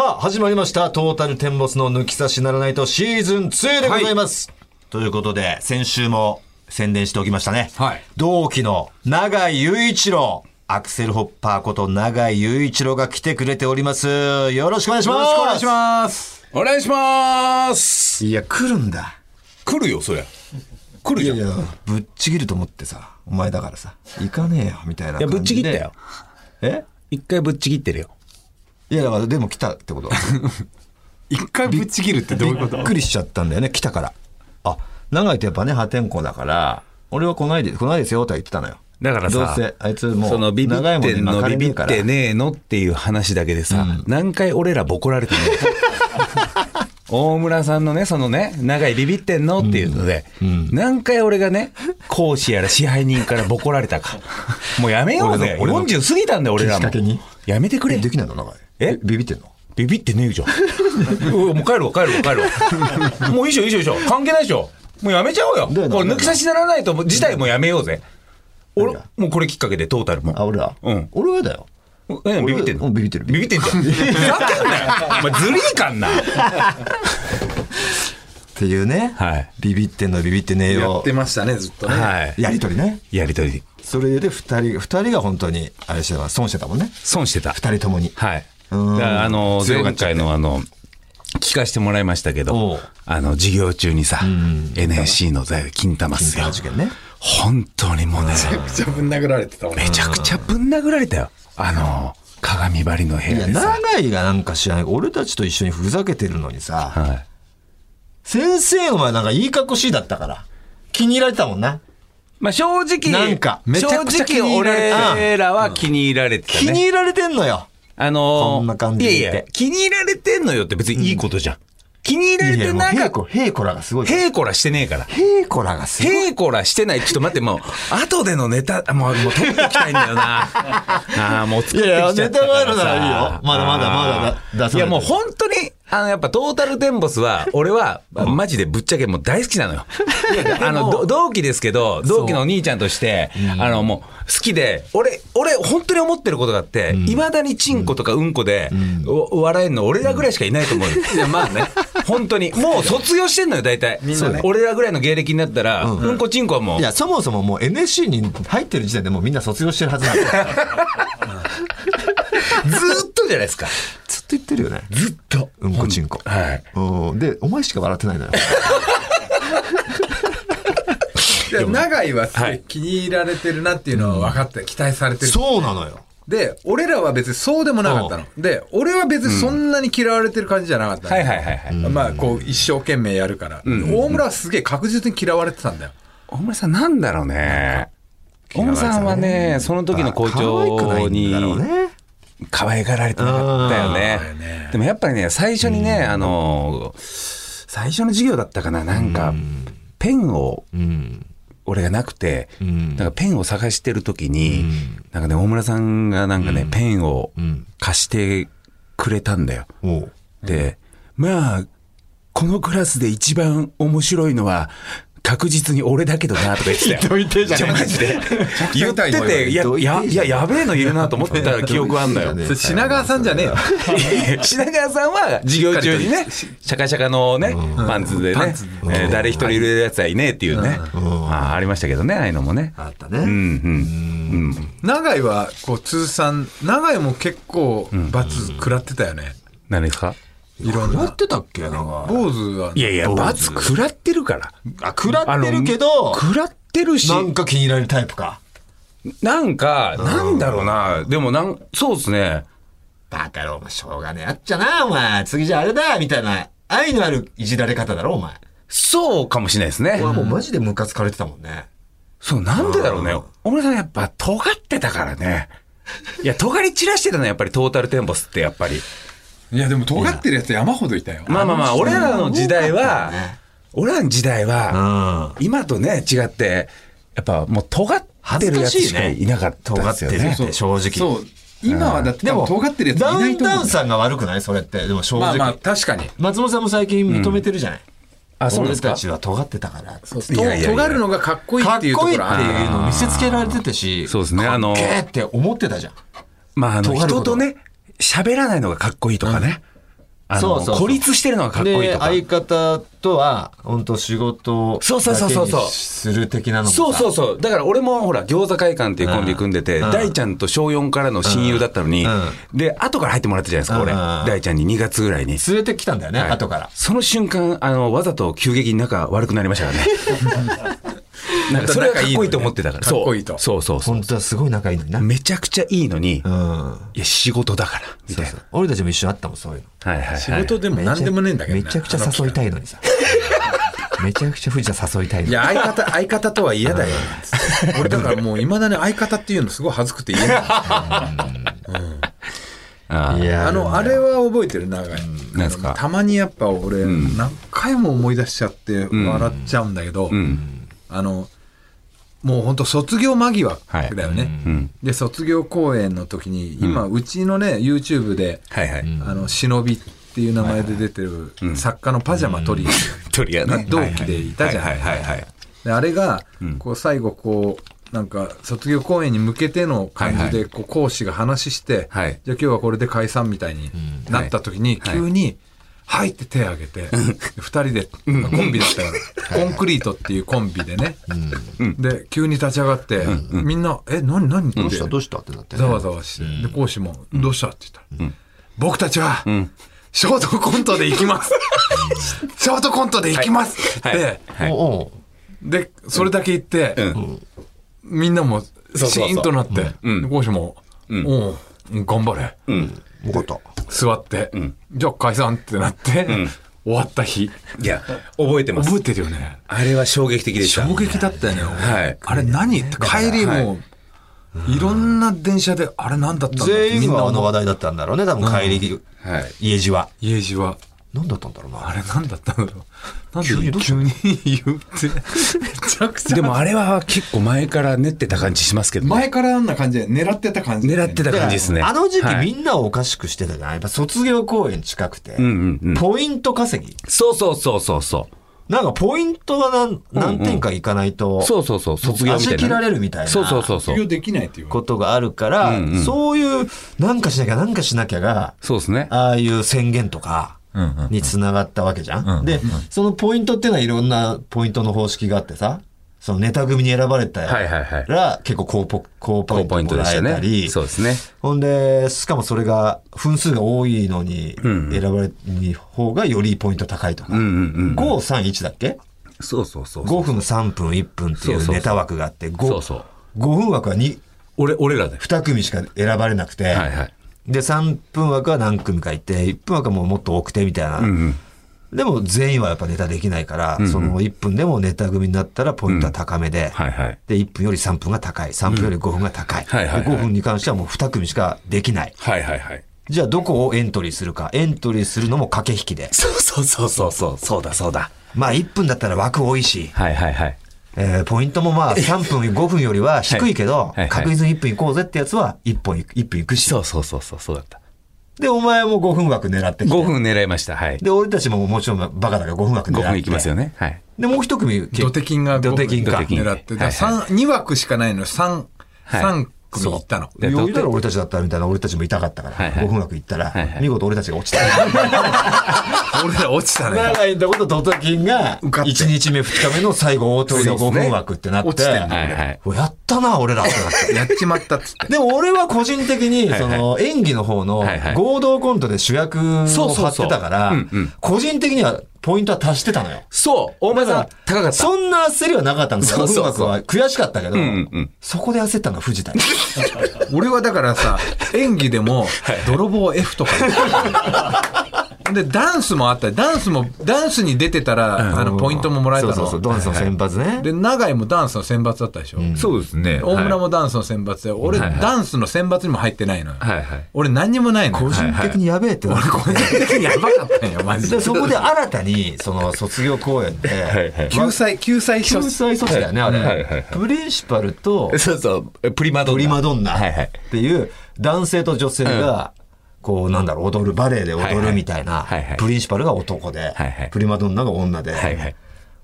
さあ、始まりました。トータルテンボスの抜き差しならないとシーズン2でございます。ということで、先週も宣伝しておきましたね。はい同期の永井雄一郎。アクセルホッパーこと永井雄一郎が来てくれております。よろしくお願いします。よろしくお願いします。お願いしますいや、来るんだ。来るよ、そりゃ。来るじゃん。いや、ぶっちぎると思ってさ、お前だからさ、行かねえよ、みたいな感じで。ぶっちぎったよ。。え？一回ぶっちぎってるよ。いや、だからでも来たってこと。一回ぶっちぎるってどういうこと？びっくりしちゃったんだよね、来たから。あ、長井ってやっぱね、破天荒だから、俺は来ないで、来ないですよとは言ってたのよ。だからさ、どうせ、あいつもう、そのビビってんの、ビビってねえのっていう話だけでさ、何回俺らボコられてね 大村さんのね、そのね、長いビビってんの？っていうので、何回俺がね、講師やら支配人からボコられたか。もうやめようぜ。俺の俺の40過ぎたんだよ、俺らも。やめてくれ。えできないの長井。え？ビビってんの？ビビってねえじゃん。もう帰るわ、帰るわ、帰るわ。もういいでしょ、いいでしょ、いいでしょ。関係ないでしょ。もうやめちゃおうよ。これ抜き差しならないと、自体もやめようぜ。俺、もうこれきっかけでトータルも。あ、俺らうん俺はだよ。え、ビビってんの？うんビビってるビビってんじゃん。ふざけんなよ。お前ずりーかんな。っていうね。はいビビってんのビビってねえやよって。ましたね、ずっとね。はい。やりとりね。やりとり、それで二人、二人が本当に、あれしてた損してたもんね。損してた。二人ともに。はい。あの、前回のあの、聞かせてもらいましたけおどう、あの、授業中にさ、NSC の財金玉っすよ金玉。事件ね。本当にもうね、めちゃくちゃぶん殴られてたもんねめちゃくちゃぶん殴られたよ。あの、鏡張りの部屋でさ。長井がなんか知らない。俺たちと一緒にふざけてるのにさ、はい。先生お前なんかいい格好しいだったから。気に入られてたもんな。まあ正直、なんかめちゃくちゃ気正直に入られてた俺らは気に入られてたね。気に入られてんのよ。あのーこんな感じでいやいや、気に入られてんのよって別にいいことじゃん。気に入られてなんか、平子、平子らがすごい。へいこらしてねえから。平子らがすごい。へいこらしてない。ちょっと待って、もう、後でのネタ、もう、もう取っておきたいんだよな。ああ、もう作ってきちゃったからさ。いやいやネタがあるならいいよまだまだまだだ出さないといや、もう本当に、あの、やっぱトータルテンボスは、俺は、マジでぶっちゃけもう大好きなのよ。あの、ど同期ですけど、同期のお兄ちゃんとして、あの、もう、好きで、俺、俺、本当に思ってることがあって、いまだにチンコとかうんこで、お笑えんの俺らぐらいしかいないと思うよ。いや、まあね。本当に。もう卒業してんのよ、大体。みんなね俺らぐらいの芸歴になったら、うんこチンコはもうい、や、そもそももう NSC に入ってる時点でもうみんな卒業してるはずなんだよ。ずーっとじゃないですか。ずっと言ってるよね。ずっと。うんこちんこ。はい。うんで、お前しか笑ってないのよ。で長井はすごはいい気に入られてるなっていうのは分かって、期待されてる。そうなのよ。で、俺らは別にそうでもなかったの。で、俺は別にそんなに嫌われてる感じじゃなかったのはいはいはいはい。まあ、こう、一生懸命やるから。大村はすげえ確実に嫌われてたんだよ。大村さんなんだろうね。大村さんはね、その時の校長んだろうにね。可愛がられてなかったよね。でもやっぱりね、最初にね、あの、最初の授業だったかな、なんか、ペンを、うん。俺がなくて、ん。なんかペンを探してる時に、なんかね、大村さんがなんかね、ペンをん。貸してくれたんだよ。で、まあ、このクラスで一番面白いのは、確実に俺だけどなとか言ってたよ。言ってじゃねえマジで。言ってて、いや、いや、いや、やべえのいるなと思ってた記憶あんだよ。品川さんじゃねえよ。品川さんは授業中にね、シャカシャカのね、パンツでね誰一人いるやつはいねえっていうね、あありましたけどね、ああいうのもね。あったね。うん、うん、うん。長井は、こう、通算、長井も結構、罰食らってたよね。何ですか？いろんな。やってたっけ？なんか。坊主は、いやいや、罰食らってるから。あ、食らってるけど、食らってるし、なんか気に入られるタイプか。なんか、なんだろうな、でもなん、そうですね。バカ野郎、しょうがねえ。あっちゃな、お前。次じゃあれだ、みたいな。愛のあるいじられ方だろ、お前。そうかもしれないですね俺。はもうマジでムカつかれてたもんね。そう、なんでだろうね。小村さんやっぱ尖ってたからね。いや、尖り散らしてたのやっぱりトータルテンボスってやっぱり。いや、でも尖ってるやつ山ほどいたよ。まあまあまあ、俺らの時代はね、俺らの時代は、うん。今とね、違って、やっぱもう尖ってるやつしかいなかったですよね。尖ってるって正直。今はだってでも、尖ってるやついダウンないと思うタウンさんが悪くない？それって。でも正直。まあまあ、確かに。松本さんも最近認めてるじゃない？あ、そう俺たちは尖ってたから。尖るのがかっこいいかっっていうとこいいってころあるいうのを見せつけられてたし。そうですねあのかっけーって思ってたじゃん。まあ、あの、人とね、喋らないのがかっこいいとかね。あのそうそう孤立してるのがかっこいいでとか。相方とは本当仕事をそうそうそうそうする的なのそうそうそう。だから俺もほら、餃子会館っていうコンビ組んでて、うん大ちゃんと小4からの親友だったのに、うんで、後から入ってもらったじゃないですか、俺。うん大ちゃんに2月ぐらいに。連れてきたんだよね、はい後からその瞬間、あの、わざと急激に仲悪くなりましたからね。なんかそれがかっこいいと思ってたから。かっこいいと。そうそうそう。本当はすごい仲いいのにな、めちゃくちゃいいのに、うん。いや、仕事だから、みたいな。俺たちも一緒にあったもんそういうの。はいはいはい。仕事でも何でもねえんだけどねめちゃくちゃ誘いたいのにさ。めちゃくちゃ藤田誘いたいのに。いや相方相方とは嫌だよ。俺だからもういまだに相方っていうのすごい恥ずくて言えない。あーいやあのあれは覚えてる？長いなんですか？たまにやっぱ俺何回も思い出しちゃって笑っちゃうんだけど、あのもう本当卒業間際だよね、で卒業公演の時に今うちのね YouTube ではいはい。「あの忍び」っていう名前で出てる作家のパジャマトリー。トリアね。同期でいたじゃんはいはい。はいはい。であれがこう最後こうなんか卒業公演に向けての感じでこう講師が話して、はい。じゃあ今日はこれで解散みたいになった時にはい。急に「はい」って手を挙げて2人でコンビだったからコンクリートっていうコンビでね。で急に立ち上がってみんな「え何何?」ってどうした？どうした？ってなってね。ざわざわしてで講師も「どうした?」って言ったら「僕たちはショートコントで行きます。ショートコントで行きます」ってで、それだけ言って、みんなもシーンとなって、で講師も、おううん頑張れ、よかった座って、じゃあ解散ってなって、終わった日。いや、覚えてます。覚えてるよね。あれは衝撃的でした。衝撃だったよね。はいあれ何って帰りもう、いろんな電車で、あれ何だったんだ全員があの話題。題だったんだろうね多分帰り、はい。家路は家路は。何だったんだろうなあれ何だったんだろう。なんで急に言うって。めちゃくちゃ。でもあれは結構前から練ってた感じしますけどね。前からあんな感じで狙ってた感じ。狙ってた感じですね。あの時期はいみんなをおかしくしてたじゃん。やっぱ卒業公演近くて、んうんうんポイント稼ぎ。そうそうそうそうそう。なんかポイントが何何点かいかないと、そうそうそう、卒業みたいな。足切られるみたいなそうそうそうそう。卒業できないっていう。ことがあるから、そういう、なんかしなきゃなんかしなきゃが、そうですね。ああいう宣言とかにつながったわけじゃん？で、そのポイントっていうのはいろんなポイントの方式があってさ、そのネタ組に選ばれたはいはいはいら結構高ポ高ポイントもら。えたり、そうですね。ほんで、しかもそれが分数が多いのに選ばれる方がよりポイント高いとか。うんうんうん。5、3、1だっけ？そうそうそう。5分、3分、1分っていうネタ枠があって、5, そうそう5分枠は 2, 俺、俺らで。2組しか選ばれなくて、はいはい。で、3分枠は何組かいて、1分枠はもうもっと多くてみたいな。でも全員はやっぱネタできないから、その1分でもネタ組になったらポイントは高めで、はいはい。で、1分より3分が高い。3分より5分が高い。はいはいはいで5分に関してはもう2組しかできない。はいはいはい。じゃあどこをエントリーするか。エントリーするのも駆け引きで。そうそうそうそうそう。そうだそうだ。まあ1分だったら枠多いし、はいはいはい。えーポイントもまあ3分、5分よりは低いけど、確実に1分行こうぜってやつは1本いく、1分行くし。そうそうそうそう、そうだった。で、お前も5分枠狙ってきて5分狙いました。はい。で、俺たちももちろんバカだから5分枠狙って。5分いきますよね。はい。で、もう一組、ドテキンがドテキンか。ドテキン狙って、はいはい三2枠しかないの3、はい三組行ったの。で余裕だろ俺たちだったらみたいな俺たちも痛かったから、はいはい5分枠行ったら、はいはい見事俺たちが落ちた。俺ら落ちたね。長いとことドテキンが、受かって1日目2日目の最後大鳥の5分枠ってなって、落ちてんのはいはい。おやったな、俺らってなって。やっちまったっつって。でも俺は個人的に、はいその演技の方の合同コントで主役を張ってたから個人的にはポイントは足してたのよ。そう大前さん、高かった。そんな焦りはなかったんですよ。5そうそうそう分枠は悔しかったけどんうんうん、そこで焦ったのは藤田。俺はだからさ、演技でも、泥棒 F とか。で、ダンスもあった。ダンスも、ダンスに出てたら、あの、ポイントももらえたの。そうそうそう、ドンスの選抜ね。で、永井もダンスの選抜だったでしょ。そうですね。大村も。もダンスの選抜で、俺、はいはいダンスの選抜にも入ってないのよ。はいはい。俺何にもないのよ。個人的にやべえってなって個人的にやばかったんよ、マジで。で、そこで新たに、その卒業公演で、はい救済、救済救済措置だよね、あはいはいはいれ。プリンシパルとそうそう、プリマドンナ。プリマドンナはいはい。っていう男性と女性が、こう、なんだろう、踊る、バレエで踊るみたいなプリンシパルが男でプリマドンナが女で。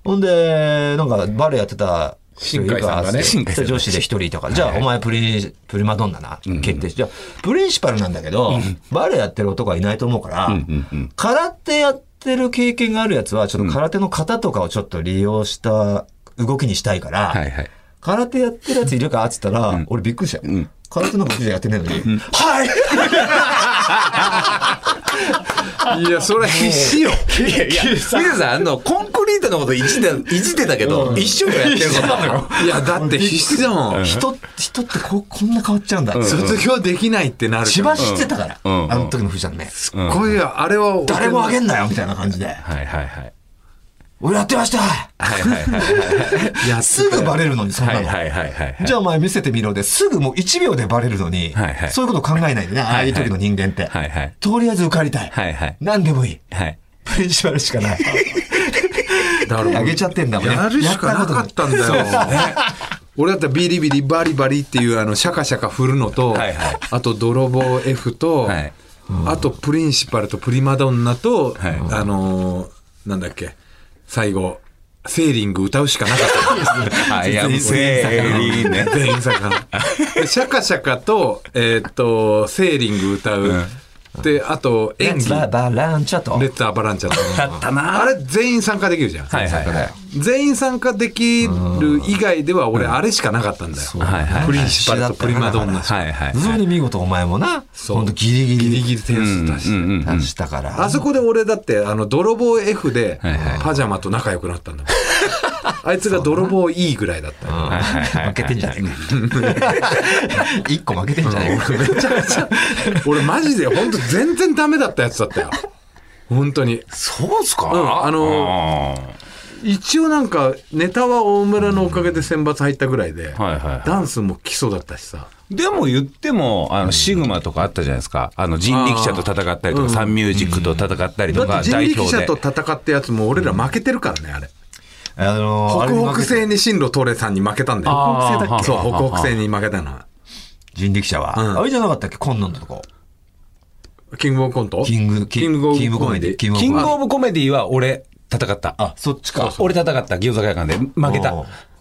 ほんで、なんかバレエやってた新海さんがね。女子で一人とか、じゃあお前プリ、プリマドンナな、決定し、じゃあ、プリンシパルなんだけど、バレエやってる男はいないと思うから、空手やってる経験があるやつは、ちょっと空手の型とかをちょっと利用した動きにしたいから。空手やってるやついるかっつったら、俺びっくりしたよ。空手の僕じゃやってねえのに、はい いや、それ必死よ。いやいや、水田さん、あの、コンクリートのこといじって、いじってたけど、一生懸命やってることなのよ。いや、だって必死だもん。人、人ってここんな変わっちゃうんだ。卒業できないってなる千葉。知ってたから、うんあの時の藤ちゃんね。こういう、あれは、誰もあげんなよみたいな感じで。はいはいはい。俺やってましたはいはいはいはい。やすぐバレるのに、そんなの。はいはいはいはい。じゃあお前見せてみろで、すぐもう1秒でバレるのに、はいはいそういうこと考えないでね、ああいう時の人間って。はいはい。とりあえず受かりたい。はいはい。何でもいい。はい。プリンシパルしかない。だからあげちゃってんだもんね。やるしかなかったんだよ。ね俺だったらビリビリバリバリっていうあのシャカシャカ振るのと、はいはいあと泥棒 F と、はいあとプリンシパルとプリマドンナと、はいあのーなんだっけ最後セーリング歌うしかなかった んです あ、いや、セーリーね。全員さんが。でシャカシャカと、えーっと、セーリング歌う。で、あと、演技。ババランチャとレ。ッツアバランチャと。あったなあれ全員参加できるじゃん。はいはいはい。全員参加できる以外では俺あれしかなかったんだよ。はいはいプリンシパルとプリマドンナしか。はいはい。それで見事お前もな、ほんとギリギリギリギリ点数出して。出したから。あそこで俺だって、あの、泥棒 F でパジャマと仲良くなったんだもん。あいつが泥棒 E ぐらいだった負けてんじゃないか。一個負けてんじゃないか。めちゃめちゃ、俺マジで本当全然ダメだったやつだったよ。本当に。そうっすか？うんあの一応なんか、ネタは大村のおかげで選抜入ったぐらいで、はいはいはいダンスも基礎だったしさ。でも言っても、あの、シグマとかあったじゃないですか。あの、人力車と戦ったりとか、サンミュージックと戦ったりとか、代表で力車と。戦ったやつも俺ら負けてるからね、あれ。あのー、北北西に進路取れさんに負けたんだよ。北北西だっけ？そう、北北西に負けたな。人力車は。うんあれじゃなかったっけ？コンノンのとこ。キングオブコント？キング、キングオブコメディ。キングキングオブコメディは俺、戦った。あ、そっちか。俺戦った、餃子会館で。負けた。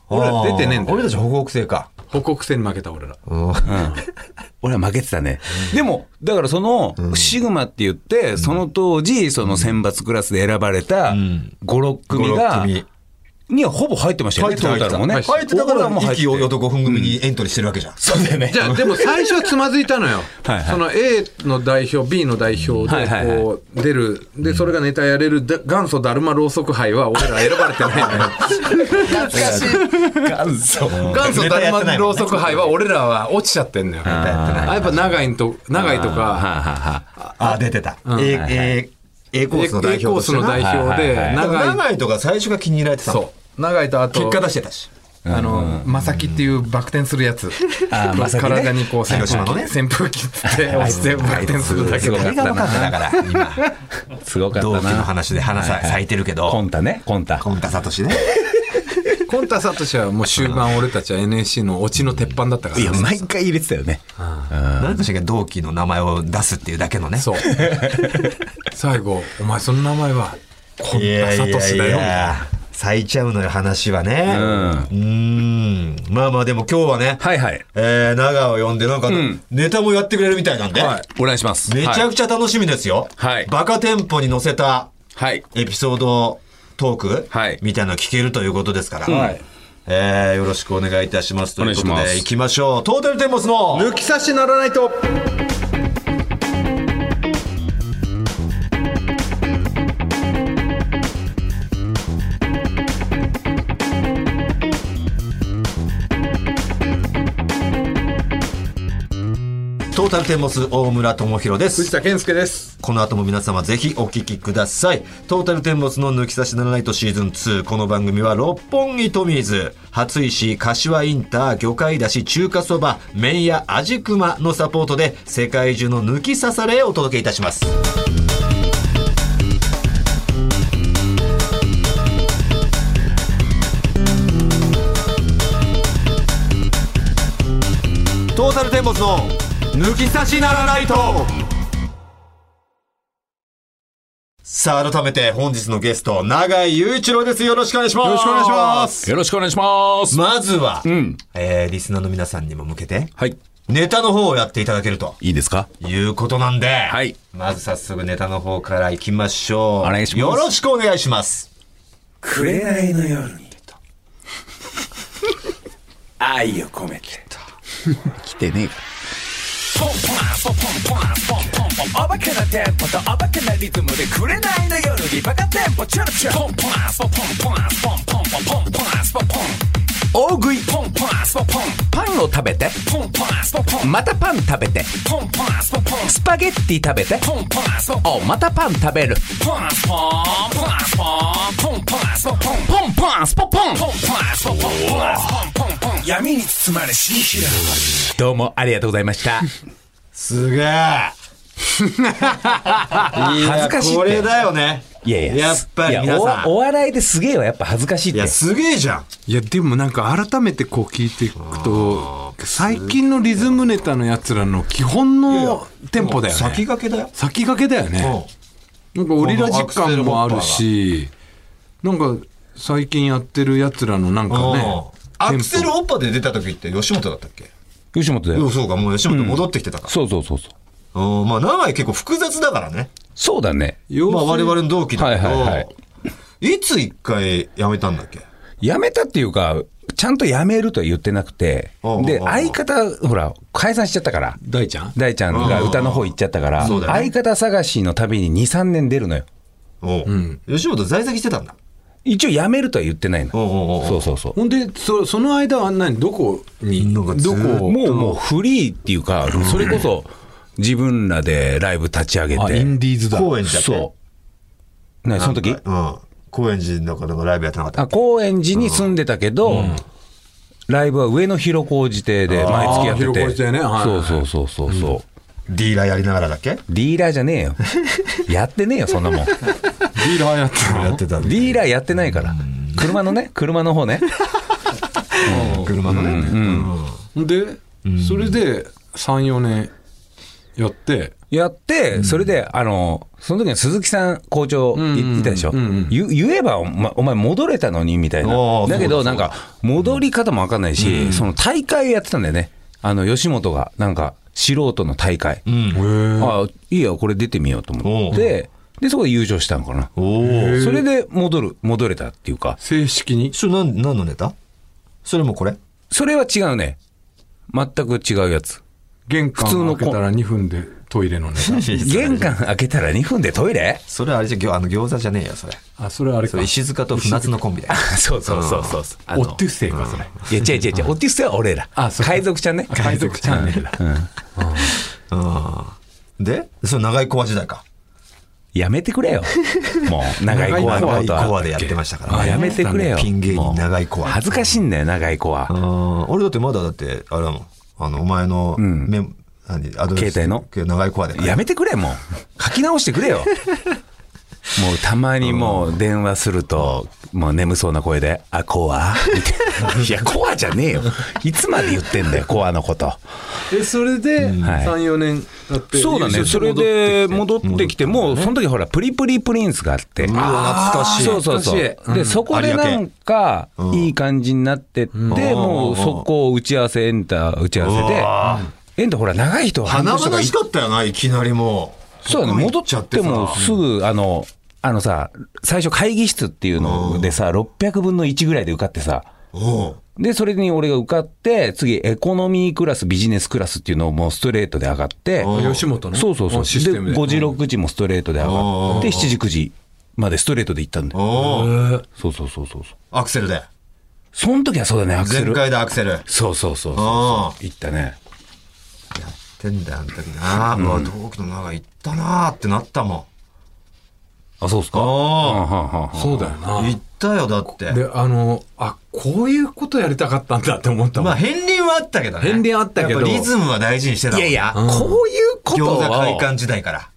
俺ら出てねえんだよ俺たち北北西か。北北西に負けた俺ら。俺は負けてたね。でも、だからその、シグマって言って、その当時、その選抜クラスで選ばれた5、6組が、にはほぼ入ってましたよね、トータルもね。入ってたから、も入って意気揚々と5分組にエントリーしてるわけじゃん。そうだよね。じゃあ、でも最初はつまずいたのよ。はいはいその A の代表、B の代表でこう出る。で、それがネタやれるだ元祖だるまろうそく杯は俺ら選ばれてないのよ。懐かしい。元祖。元祖だるまろうそく杯は俺らは落ちちゃってんのよ。あやっぱ長井と、長井とか、はあはあはああ、出てた。A、A、A コースの代 A コースの。代表で、長井、とか最初が気に入られてたの？そう。長井とあと、結果出してたし。あの、まさきっていうバク転するやつ。体にこう扇風広島のね機、扇風機つって押してバク転するだけすごかった誰が分から、今。すごかった同期のな。話で花さ咲いてるけど。コンタね、コンタ。コンタサトシね。コンタサトシはもう終盤俺たちは NSC のオチの鉄板だったからいや、ね毎回入れてたよね。何でしたっけ同期の名前を出すっていうだけのね。そう。最後、お前その名前は、コンタサトシだよ。みたいな咲いちゃうのよ、話はね。うんうーん。まあまあ、でも今日はね、はいはい。えー、長を呼んで、なんか、んネタもやってくれるみたいなんで、はいお願いします。めちゃはいくちゃ楽しみですよ。はいバカテンポに乗せたはい。エピソードトーク、はいみたいなの聞けるということですから、はいえー、よろしくお願いいたします。ということで、いきましょう。トータルテンボスの、抜き差しならないと。トータルテンボス大村智弘です藤。田健介です。この後も皆様ぜひお聞きください。トータルテンボスの抜き差しならないとシーズン2。この番組は六本木トミーズ、初石、柏インター、魚介だし、中華そば、麺屋、味熊のサポートで世界中の抜き差されをお届けいたします。トータルテンボスの抜き差しならないとさあ、改めて本日のゲスト、永井雄一郎です。よろしくお願いします。よろしくお願いします。よろしくお願いします。まずは、んえー、リスナーの皆さんにも向けて、はい。ネタの方をやっていただけるといいですか？いうことなんで、はいまず早速ネタの方から行きましょう。お願いしますよろしくお願いします。紅の夜に。愛を込めて。来てねえか。ポンポンポンポンポンポンポンポンおバカなテンポとおバカなリズムでくれないの夜にバカテンポチュルチュルポンポンポンポンポンポンポンポンポンポンポンポン大食い。ポンポンスポポンパンを食べて。ポンポンスポポンまたパン食べてポンポンスポポンスパゲッティ食べてポンポンスポポンまたパン食べるポンポンポンスポンポンポンスポポンポンポンスポポンポンポンスポポンポンポンポン闇に包まれ新広がりどうもありがとうございましたすげえいや恥ずかしいって。これだよね。いやいややっぱり皆さん。おお笑いですげえはやっぱ恥ずかしいって。いや、すげえじゃん。いやでもなんか改めてこう聞いていくと最近のリズムネタのやつらの基本のテンポだよね。先駆けだよ。先駆けだよね。なんかオリラジ感もあるしなんか最近やってるやつらのなんかねアクセルオッパで出た時って吉本だったっけ？吉本だよ。そうか、もう吉本戻ってきてたから。そうそうそうそううん、まあ、長井結構複雑だからね。そうだね。ポまあ、我々の同期だ。けど、はいはい。はいいつ一回辞めたんだっけ？辞めたっていうかちゃんと辞めるとは言ってなくて。で相方ほら解散しちゃったから。大ちゃん？大ちゃんが歌の方行っちゃったから、ね。相方探しのたびに2、3年出るのよ。おう。吉本在籍してたんだ。一応辞めるとは言ってないの。おうおうおう。そうそうそう。ほんでそその間は何？どこに？どこもうもうフリーっていうか、それこそ自分らでライブ立ち上げあインて。ディーズだ高円寺だっけそう。なその時？うん。高円寺のなんかライブやってなかった？あっけ高円寺に住んでたけど、ライブは上野広小路邸で毎月やってて。あー広小路邸ねはいはいそうそうそうそうそう。ディーラーやりながらだっけ？ディーラーじゃねえよ。やってねえよ、そんなもん。ディーラーやってやってたディーラーやってないから。車のね、車の方ね。車のね。で、それで34年やってやって、それで、あの、その時に鈴木さん校長いいたでしょ？言言えばお前、お前戻れたのにみたいなだけど、なんか、戻り方もわかんないし、その大会やってたんだよね。あの、吉本が、なんか、素人の大会。うん。あいいよ、これ出てみようと思って、で、そこで優勝したのかな。それで戻る、戻れたっていうか、正式に？それ何、何のネタ？それもこれ？それは違うね。全く違うやつ。玄関開けたら2分でトイレのネ玄関開けたら2分でトイレ？それあれじゃ、ぎょあの餃子じゃねえよ、それ。タあそれあれか石塚と船津のコンビだよ。そうそうそうそうオッテュッセイかそれいや、違う違う違う。オティスは俺ら。あそうか海賊ちゃんね。海賊チャンネルだうん。で、それ長いコア時代か。やめてくれよ。もう、長いコアの長いことは。コアでやってましたからやめてくれよ。ピン芸人長いコア。恥ずかしいんだよ、長いコア。うん俺だってまだだって、あれだもん。あの、お前の、メモ何アドレス携帯の？長いコアで。やめてくれ、もう。書き直してくれよ。もうたまにもう電話すると、もう眠そうな声で、あ、コアみたいな。いや、コアじゃねえよ。いつまで言ってんだよ、コアのこと。えそれではい。34年やってそうだね、それで戻ってきて、もうその時ほら、プリプリプリンスがあって、わ懐かしい。そうそうそう、懐かしい。で、そこでなんか、いい感じになってって、もうそこを打ち合わせ、エンター打ち合わせで、エンターほら、長い人は半華々しかったよな、いきなりもう。そうだね、戻ここ行ちゃってもさすぐ、あの、あのさ、最初会議室っていうのでさ、600分の1ぐらいで受かってさ、で、それに俺が受かって、次、エコノミークラス、ビジネスクラスっていうのをもうストレートで上がって、あ吉本のそうそうそう。で、システムで5時、6時もストレートで上がって、うん7時、9時までストレートで行ったんだよ。そうそうそうそう。アクセルで。その時はそうだね、アクセル。全開でアクセル。やっそうそうそうそうあそう。行ったね。てんだよ、あの時な。うわ、同期の長い行ったなーってなったもあ、そうっすか？ん。おはんはんはんはんそうだよな行ったよ、だって。であのあこういうことやりたかったんだって思ったもんまあ、片鱗はあったけどね。片鱗あったけどリズムは大事にしてたいやいや、なこういうことを。餃子会館時代から。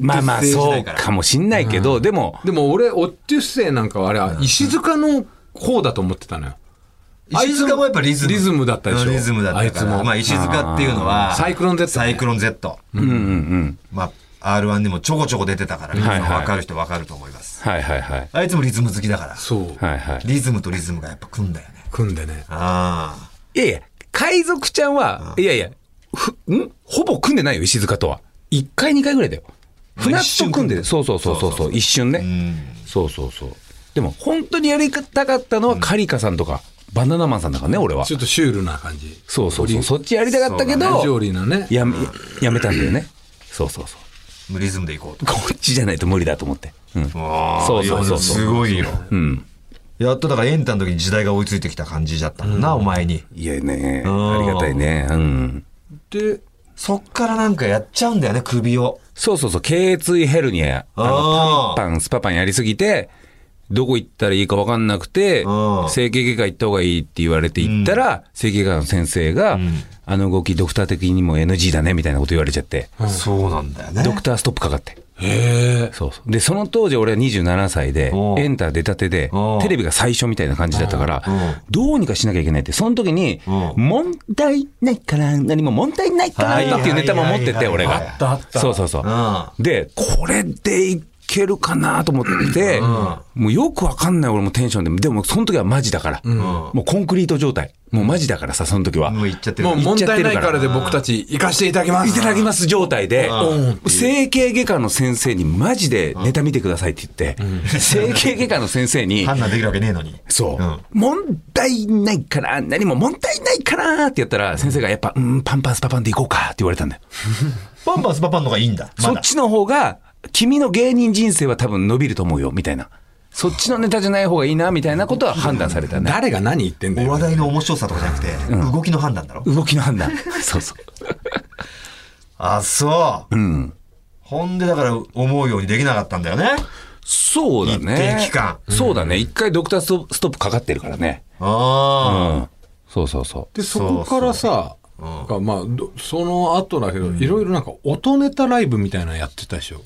まあまあ、そうかもしんないけど、でも、でも俺オッテュッセイなんかはあれは石塚の方だと思ってたのよ石塚もやっぱリズム。リズムだったでしょリズムだったから。あいつもまあ、石塚っていうのは、サイクロン Z ねサイクロン Z。うんうんうん。まあ、R1 でもちょこちょこ出てたから、リズムはいはい分かる人分かると思います。はいはいはい。あいつもリズム好きだから。そう。はいはい。リズムとリズムがやっぱ組んだよね。組んでね。ああ。いやいや、海賊ちゃんは、いやいや、ふ、ん？ほぼ組んでないよ、石塚とは。1回2回ぐらいだよ。船津と組んでる。そうそうそうそうそう、一瞬ね。そうそうそう。でも、本当にやりたかったのは、カリカさんとか、バナナマンさんだからね、俺はち。ょっとシュールな感じ。そうそうそう。そっちやりたかったけジョーど、リーなね。やめ、やめたんだよね。そうそうそう。リズムでいこうと。こっちじゃないと無理だと思って。うん。そうそうそうすごいよ。うん。やっとだからエンタの時に時代が追いついてきた感じだったもんな、お前に。いやね、んありがたいね。うん。で、そっからなんかやっちゃうんだよね、首を。そうそうそう、頸椎ヘルニア。あのパン、スパパンやりすぎて、どこ行ったらいいか分かんなくてうん、整形外科行った方がいいって言われて行ったら、整形外科の先生が、あの動きドクター的にも NG だねみたいなこと言われちゃって、そうなんだよね。ドクターストップかかって。へえ。そうそう。で、その当時俺は27歳でう、んエンター出たてでうん、テレビが最初みたいな感じだったからうん、どうにかしなきゃいけないって、その時に、う問題ないから、何も問題ないからっていうネタも持ってて、俺が。あったあった。そうそうそう。うん。で、これでいけるかなと思って、もうよくわかんない俺もテンションで、でもその時はマジだから、もうコンクリート状態。もうマジだからさ、その時は。もう言っちゃってるもう問題ないからで僕たち行かせていただきます。いただきます状態で、整形外科の先生にマジでネタ見てくださいって言って、整形外科の先生に、判断できるわけねえのに。そう、うん。問題ないから、何も。問題ないからってやったら、先生がやっぱ、うん、パンパンスパパンでいこうかって言われたんだよ。パンパンスパパンのがいいんだ。そっちの方が、君の芸人人生は多分伸びると思うよ、みたいな。そっちのネタじゃない方がいいな、みたいなことは判断されたね。誰が何言ってんだよ。お話題の面白さとかじゃなくて、動きの判断だろ？動きの判断。そうそう。あ、そう。うん。ほんでだから思うようにできなかったんだよね。そうだね。一定期間そうだね。一回ドクターストストップかかってるからね。うあん。そうそうそう。で、そこからさ、がまあ、どその後だけど、いろいろなんか音ネタライブみたいなのやってたでしょ。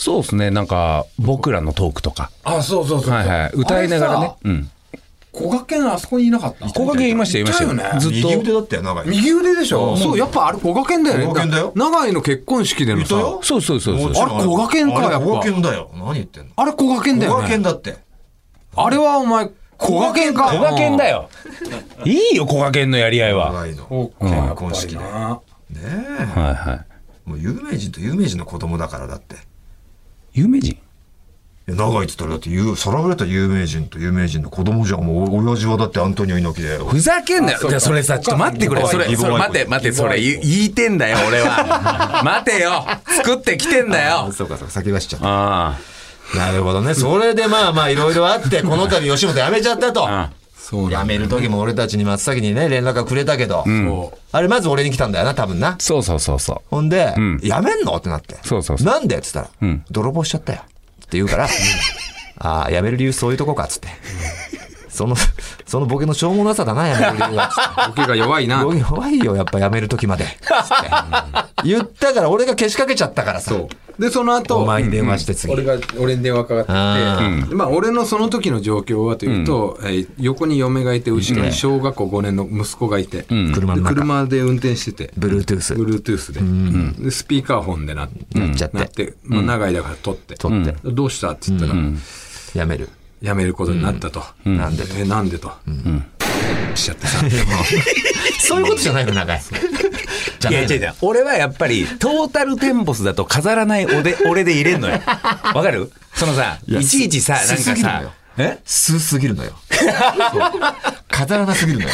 そうですね。なんか、僕らのトークとか。あ、そうそうそうはいはい。歌いながらね。うん。小掛けのあそこにいなかった？小掛けいましたよ、いましたよ。いたよねずっと。右腕だったよ、長い。右腕でしょ？そう、やっぱあれ小掛けだよね。小掛けだよ長井の結婚式でのさ、いたよそうそうそうあれ小掛けんかあれやっぱ小掛けだよ。何言ってんの？あれ小掛けだ小よね。掛けだって。あれはお前、小掛けか？小掛けだよ。いいよ、小掛けのやり合いは。長いの。結婚式で。ねなえ。はいはい。もう有名人と有名人の子供だからだって。有名人？長いって言ったらだって有、さらわれた有名人と有名人の子供じゃん。もう親父はだってアントニオ猪木だよ。ふざけんなよ。じゃあそれさ、ちょっと待ってくれ。それ、それ待って、待って、それ言いてんだよ、俺は。待てよ。作ってきてんだよ。そうかそうか、先走っちゃった。あなるほどね。それでまあまあいろいろあって、この度吉本辞めちゃったと。あ。そう辞める時も俺たちに真っ先にね、連絡がくれたけど。そあれまず俺に来たんだよな、多分な。そうそうそうそう。ほんで、ん辞めんの？ってなって。そうそうそうなんで？っつったら、ん泥棒しちゃったよ。って言うから、ああ、辞める理由そういうとこか、っつって。その、そのボケのしょうもなさだな、辞める理由は。つってう。ボケが弱いな。ボケ弱いよ、やっぱ辞める時まで。つって 言ったから、俺がけしかけちゃったからさ。で、その後、お前に電話して次。俺が、俺に電話かかってあきて、まあ、俺のその時の状況はというと、えー横に嫁がいて、後ろに小学校5年の息子がいて、で車の中。車で運転してて、Bluetooth。Bluetooth で、でスピーカーフォンでなやっちゃって。なって、まあ、長いだから撮って、撮って。どうしたって言ったら、辞める。辞めることになったと。なんでえ、なんでと。しちゃってさ。そういうことじゃないの、長い。じゃいや、違う違う。俺はやっぱり、トータルテンボスだと飾らない俺で、俺で入れんのよ。わかる？そのさ、いやちいちさ、なんかさすすぎるのよ、え？すすぎるのよ。飾らなすぎるのよ。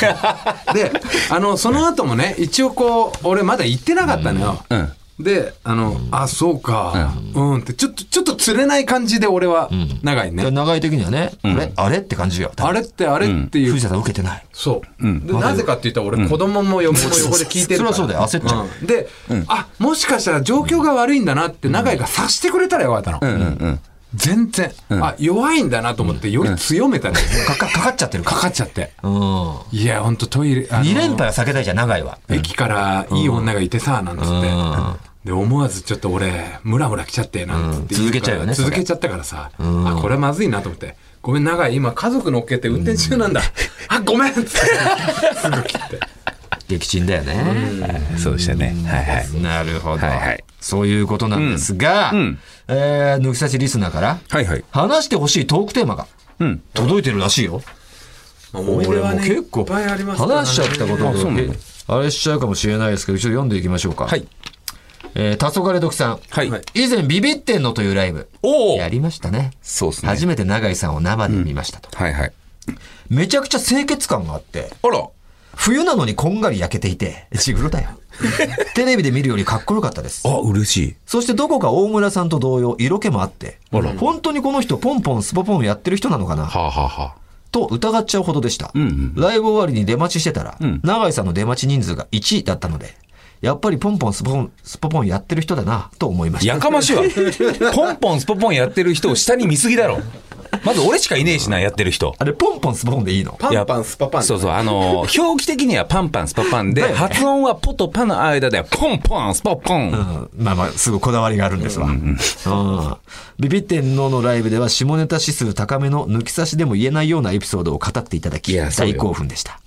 で、あの、その後もね、一応こう、俺まだ行ってなかったのよ。うん。で、あの、あ、そうか、うん、って、ちょっと、ちょっと釣れない感じで俺は、長いね。長い的にはね、あれ？あれ？って感じよ。あれってあれっていう、藤田さん受けてない。そう、で。なぜかって言ったら俺、子供も横で聞いてる。そりゃそうだよ。焦っちゃう。うん。で、あ、もしかしたら状況が悪いんだなって長井が察してくれたらよかったの。うんうん。全然、あ、弱いんだなと思って、より強めたね。かかかかっちゃってるかかかっちゃって。うん。いや、ほんとトイレ、あの2連敗は避けたいじゃん、長いは。駅からいい女がいてさ、なんつって。で、思わずちょっと俺、ムラムラ来ちゃって、なんつって続けちゃうよね続けちゃったからさ、あ、これまずいなと思って。ごめん、長い、今家族乗っけて運転中なんだ。あ、ごめんっつって。すぐ切って。撃沈だよね。はいそうでしたね。はいはい。なるほど、はいはいそういうことなんですが、うんうんえー抜き差しリスナーから、はいはい。話してほしいトークテーマがうん。届いてるらしいよ。思い出はね俺も結構いっぱいありますからね話しちゃったことあそうなんだで、あれしちゃうかもしれないですけど、一応読んでいきましょうか。はい。えー、黄昏時さん。はい。以前、ビビってんのというライブ。おおやりましたね。そうですね。初めて永井さんを生で見ましたと。はいはい。めちゃくちゃ清潔感があって、あら。冬なのにこんがり焼けていて、ジグロだよ。テレビで見るよりかっこよかったです。あ、嬉しい。そしてどこか大村さんと同様、色気もあって、本当にこの人ポンポンスポポンやってる人なのかな？はあ、はあはあ、と疑っちゃうほどでした。んうんライブ終わりに出待ちしてたら、ん永井さんの出待ち人数が1だったので、やっぱりポンポンスポポン、スポポンやってる人だな、と思いました。やかましいわ。ポンポンスポポンやってる人を下に見すぎだろ。まず俺しかいねえしな、やってる人。あれ、ポンポンスポポンでいいの？パンパンスパパンそうそう、あのー 表記的にはパンパンスパパンで、発音はポとパの間で、ポンポンスポポン。うんまあまあ、すごいこだわりがあるんですわ。うんビビってんののライブでは下ネタ指数高めの抜き差しでも言えないようなエピソードを語っていただき、大興奮でした。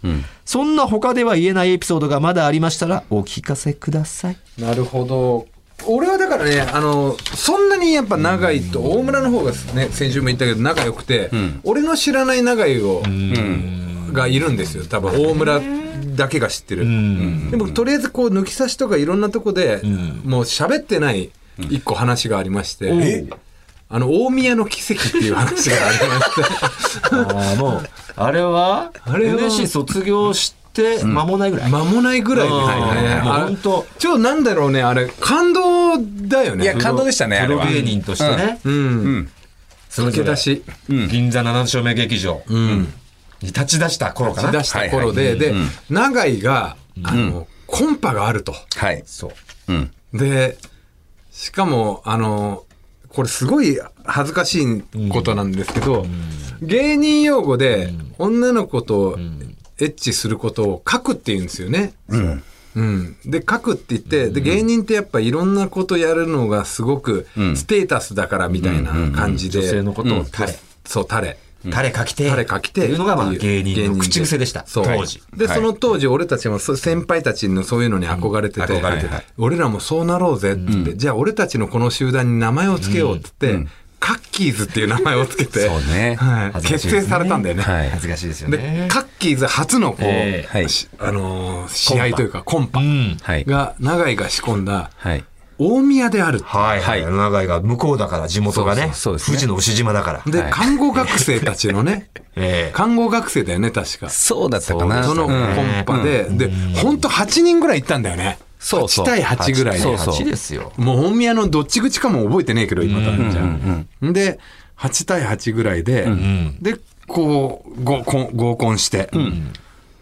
そんな他では言えないエピソードがまだありましたら、お聞かせください。なるほど俺はだからねあのそんなにやっぱ長井と大村の方がね先週も言ったけど仲良くて、俺の知らない長井を、がいるんですよ。多分大村だけが知ってる、でもとりあえずこう抜き差しとかいろんなとこで、もう喋ってない一個話がありまして、あの大宮の奇跡っていう話がありまして。ああ、もう、あれは、あれは？NSC 卒業して間もないぐらい。間もないぐらい。ですね、本当。ちょなんだろうねあれ感動だよね。いや、感動でしたね、あプロ。芸人としてね、うん、そけ出し。銀座7丁目劇場。に立ち出した頃かな。出した頃で、で、永井が、あの、コンパがあると。はい。そう。うん。で、しかも、あの、これすごい恥ずかしいことなんですけど、芸人用語で女の子とエッチすることを書くって言うんですよね。うん。うん、で書くって言ってで芸人ってやっぱいろんなことやるのがすごくステータスだからみたいな感じで。女性のことをうん。タレ。そうタレ。タレ書きて。タレ書きて。っていうのがまあ芸人の口癖でした。そう。当時。で、はい。その当時俺たちも先輩たちのそういうのに憧れてて、うん。憧れてた。はい。俺らもそうなろうぜって言って、じゃあ俺たちのこの集団に名前をつけようって言って、カッキーズっていう名前をつけて、そうねはい結成されたんだよね。はい。恥ずかしいですよでね。、カッキーズ初のこう、ええはいしあのー試合というかコンパうん。はい。が、長井が仕込んだはい。大宮であるはいはい。はい長井が向こうだから、地元がね。そうそうそうですね富士の牛島だから。で、はい看護学生たちのね、ええ看護学生だよね、確か。そうだったかな。そのコうんンパで、で、ほんと8人ぐらい行ったんだよね。そうそう8対8ぐらいでそうそう8ですよ。もう大宮のどっち口かも覚えてねえけど、今となっちゃう。で、8対8ぐらいで、で、こう、合コン、合コンして。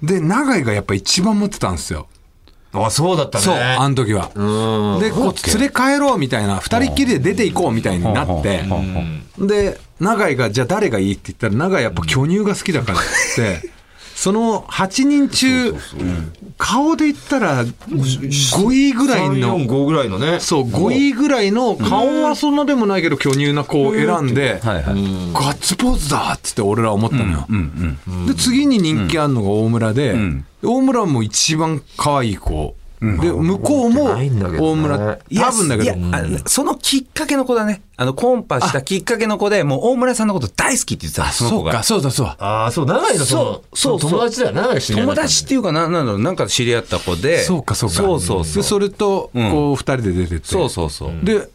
で、長井がやっぱ一番持ってたんですよ。あ、そうだったね。そう、あの時は。うん。で、こう、連れ帰ろうみたいな、二人っきりで出て行こうみたいになって、で、長井が、じゃあ誰がいいって言ったら、長井やっぱ巨乳が好きだからって、その8人中、顔で言ったら5位ぐらい3、の4、、5ぐらいのね。そう、5位ぐらいの、顔はそんなでもないけど巨乳な子を選んで、はいはい。ガッツポーズだっつって俺ら思ったのよ。で、次に人気あるのが大村で、大村も一番可愛い子。で、向こうも大村、多分だけどい、やあそのきっかけの子だね。あの、コンパしたきっかけの子で、もう大村さんのこと大好きって言ってた、その子がそうか、。そうだそうだ。ああ、そう、長井のそうそう友達だよ。長知り合友達っていうかな、なんだろう、なんか知り合った子で。そうか、そうか。そうそうそう。で、それと、うんこう、二人で出てて。そうそうそう。で、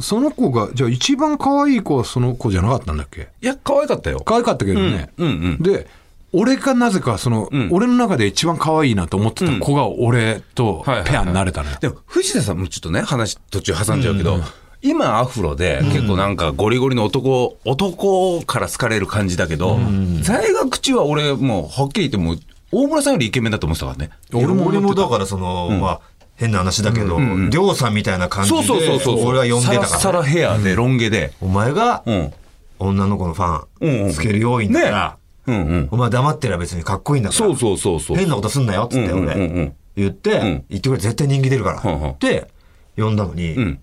その子が、じゃあ一番可愛い子はその子じゃなかったんだっけ？いや、可愛かったよ。可愛かったけどね。うんうんで、俺がなぜか、その、ん俺の中で一番可愛いなと思ってた子が俺とペアになれたのよ。でも、藤田さんもちょっとね、話途中挟んじゃうけど、今アフロで結構なんかゴリゴリの男、男から好かれる感じだけど、在学中は俺もうはっきり言ってもう、大村さんよりイケメンだと思ってたからね。俺も俺もだからその、まあ、変な話だけど、りょうさんみたいな感じで、そうそうそうそう。俺は呼んでたから。サラサラヘアでロン毛で。お前がうん。女の子のファうんうんンつける要因だから、うんうん。お前黙ってりゃ別にかっこいいんだから。そうそうそうそう。変なことすんなよっつってうんうんうんう俺ん。言って、ん言ってくれ絶対人気出るから。って呼んだのに、ん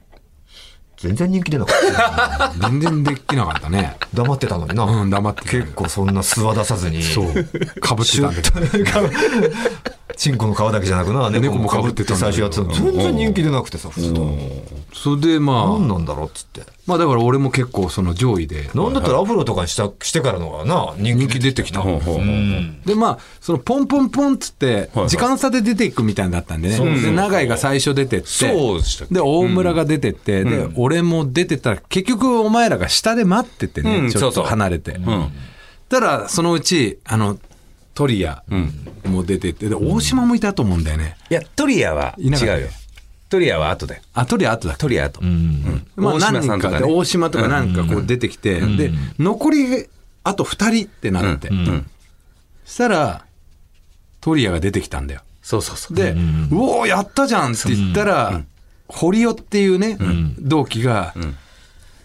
全然人気出なかった。全然できなかったね。黙ってたのにな。うん、黙ってた結構そんな素は出さずに。そう。かぶってたんだけど。チンコの皮だけじゃなくな、猫もかぶってて最初やってたの。全然人気出なくてさ、普通と。それでまあ、何なんだろうっつって。まあだから俺も結構その上位で。なんだったらアフロとかにしたしてからのがな、人人気気出てきた。でまあそのポンポンポンっつってはい時間差で出ていくみたいだったんでね、で永井が最初出てってそうでしたっけ？で大村が出てって、で俺も出てったら結局お前らが下で待っててね、ちょっと離れて、ん。たらそのうちあのトリアも出てってで大島もいたと思うんだよね。いや、トリアは違うよ。トリアは後で。あトリア後だ。トリア後。うん。まあ、大島何人かさんとかね。で大島とか何かこう出てきて、で残りあと2人ってなって、そしたらトリアが出てきたんだよ。そうそうそう。で、うおーやったじゃんって言ったら、堀尾っていうね、同期が、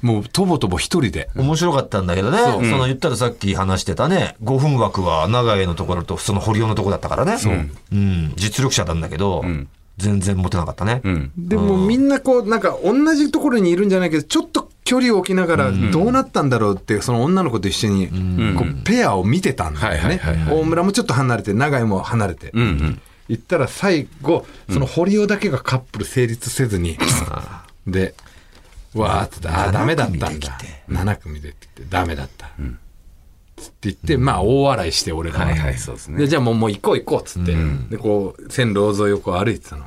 もうとぼとぼ一人で、面白かったんだけどね。その言ったらさっき話してたね、5分枠は長江のところとその堀尾のところだったからね。う。ん。実力者なんだけど、全然モテなかったね。うん。でもみんなこう、なんか同じところにいるんじゃないけど、ちょっと距離を置きながら、どうなったんだろうって、その女の子と一緒に、こうペアを見てたんだよね。大村もちょっと離れて、永井も離れて。うんうん。行ったら最後、その堀尾だけがカップル成立せずに、で、わーってあー、ダメだったんだ。7組でって言って、ダメだった。つって言って、まあ、大笑いして、俺らは。はいはいそうですね。で、じゃあもう、もう行こう行こうっつって、で、こう、線路沿いをこう歩いてたの。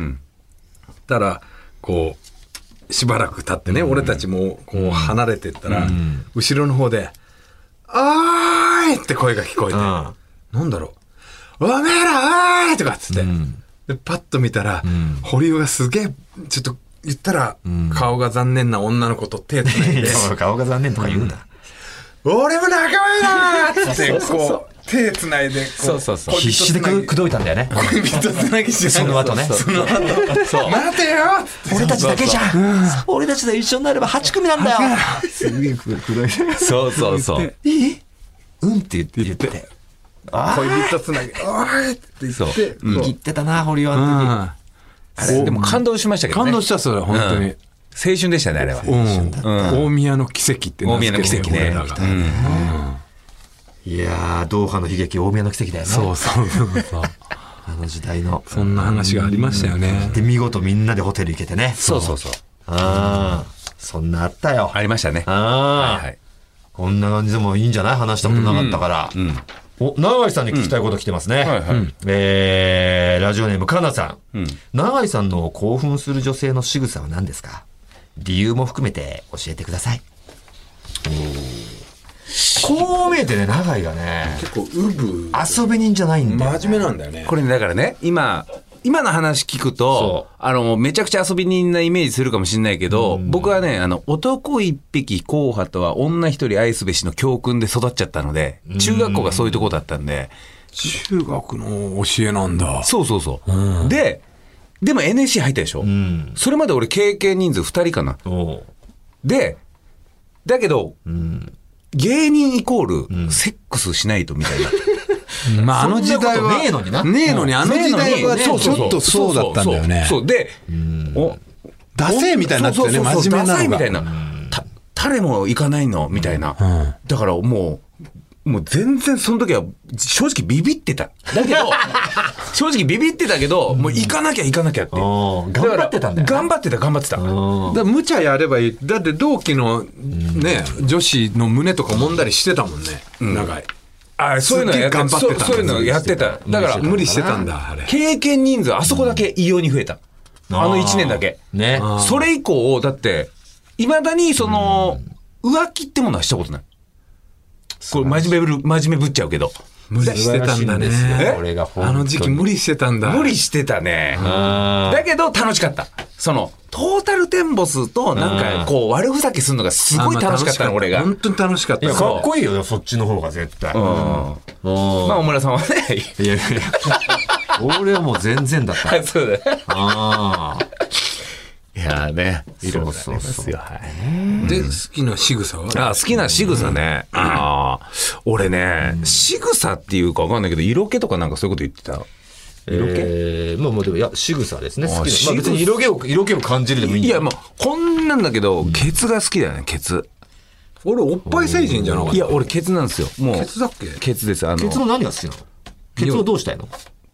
たら、こう、しばらく経ってね、俺たちもこう離れてったら、後ろの方で、あーい！って声が聞こえて、なんだろう、おめえらおーい！とかっつって、で、パッと見たら、堀尾がすげえ、ちょっと言ったら、顔が残念な女の子と手つないで、顔が残念とか言うな。俺も仲間だーって、こう、手つないで、こそうそうそう。必死でく口説いたんだよね。恋人つなぎしてその後ね。その後、待てよ俺たちだけじゃん。俺たちで一緒になれば8組なんだよ。すげえ口説いて。そうそうそう。いいうんって言って。言って。あ恋人つなぎ、おーいって言って、言ってたな、堀尾あのうん。あれ、でも感動しましたけどね。感動した、それ、本当に。青春でしたね、あれは。うん。大宮の奇跡って名大宮の奇跡ね。俺らが時。いやー、ドーハの悲劇、大宮の奇跡だよね。そうそうそうそう。あの時代の。そんな話がありましたよね。で、見事みんなでホテル行けてね。そうそうそう。ああ、そんなあったよ。ありましたね。ああ、はいはい。こんな感じでもいいんじゃない？話したことなかったから。お、長井さんに聞きたいこと来てますね。はいはいえー、ラジオネームかなさん。長井さんの興奮する女性の仕草は何ですか？理由も含めて教えてください。こう見えてね、長井がね、結構、ウブ、遊び人じゃないんだよ、ね。真面目なんだよね。これね、だからね、今、今の話聞くとそ、あの、めちゃくちゃ遊び人なイメージするかもしれないけど、僕はね、あの、男一匹硬派とは女一人愛すべしの教訓で育っちゃったので、中学校がそういうとこだったんで、中学の教えなんだ。そうそうそう。で、でも NSC 入ったでしょ、ん。それまで俺経験人数2人かな。で、だけど、芸人イコール、セックスしないとみたいな。まあ、あの時代は。ねえのにな。ねえのに、あの時代はちょっとそうだったんだよね。そうで、おダセーみたいにな真面目なのが。ダサいみたいな。た誰も行かないの？みたいな。だからもう、もう全然その時は正直ビビってた。だけど、正直ビビってたけど、もう行かなきゃ行かなきゃって。頑張ってたんだよ、ね。頑張ってた、頑張ってた。だから無茶やればいい。だって同期のね、女子の胸とか揉んだりしてたもんね。長い。あそういうのやってたそうそういうのやってた。だから、無理してたんだ、あれ。経験人数、あそこだけ異様に増えた。あの1年だけ。ね。それ以降、だって、いまだにその、浮気ってものはしたことない。これ真面目ぶる、真面目ぶっちゃうけど。無理してたんだね。えこれが本当にあの時期無理してたんだ。無理してたね。だけど楽しかった。その、トータルテンボスとなんかこう悪ふざけするのがすごい楽しかったの、俺が。本当に楽しかった。かっこいいよ、そっちの方が絶対。うんまあ、大村さんはね。いやいやいや 俺はもう全然だった。そうだね。ああ。いやね、いろいろありますよ。はい。で、好きな仕草は？あ好きな仕草ね。ああ、俺ね、仕草っていうかわかんないけど、色気とかなんかそういうこと言ってた？色気？えー、まあもうでもいや仕草ですね。好きな。まあ別に色気を色気を感じるでもいいいやもうこんなんだけどケツが好きだよねケツ。俺おっぱい成人じゃなかったいや俺ケツなんですよ。もうケツだっけ？ケツです。あのケツの何が好きなの？ケツをどうしたいの？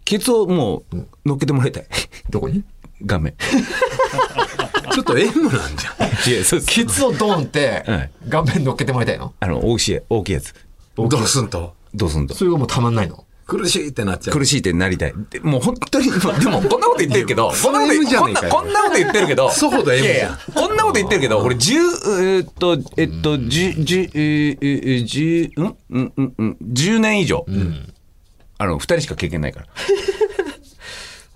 ケツをもう乗っけてもらいたい。どこに？画面 ちょっと M なんじゃん。いやそうです。ケツをドーンってはい。顔面乗っけてもらいたいの？あの大きい大きいやつ。どうすんと？どうすんと。それがもうたまんないの？苦しいってなっちゃう。苦しいってなりたい。でもう本当にまあ でもこんなこと言ってるけど こんなこと言 M じゃこんなねえかよ。こんなこと言ってるけどそうほど M いやいやこんなこと言ってるけど俺10えーっとえっと10 10えーえー10うんうんうんうん10年以上。あの2人しか経験ないから。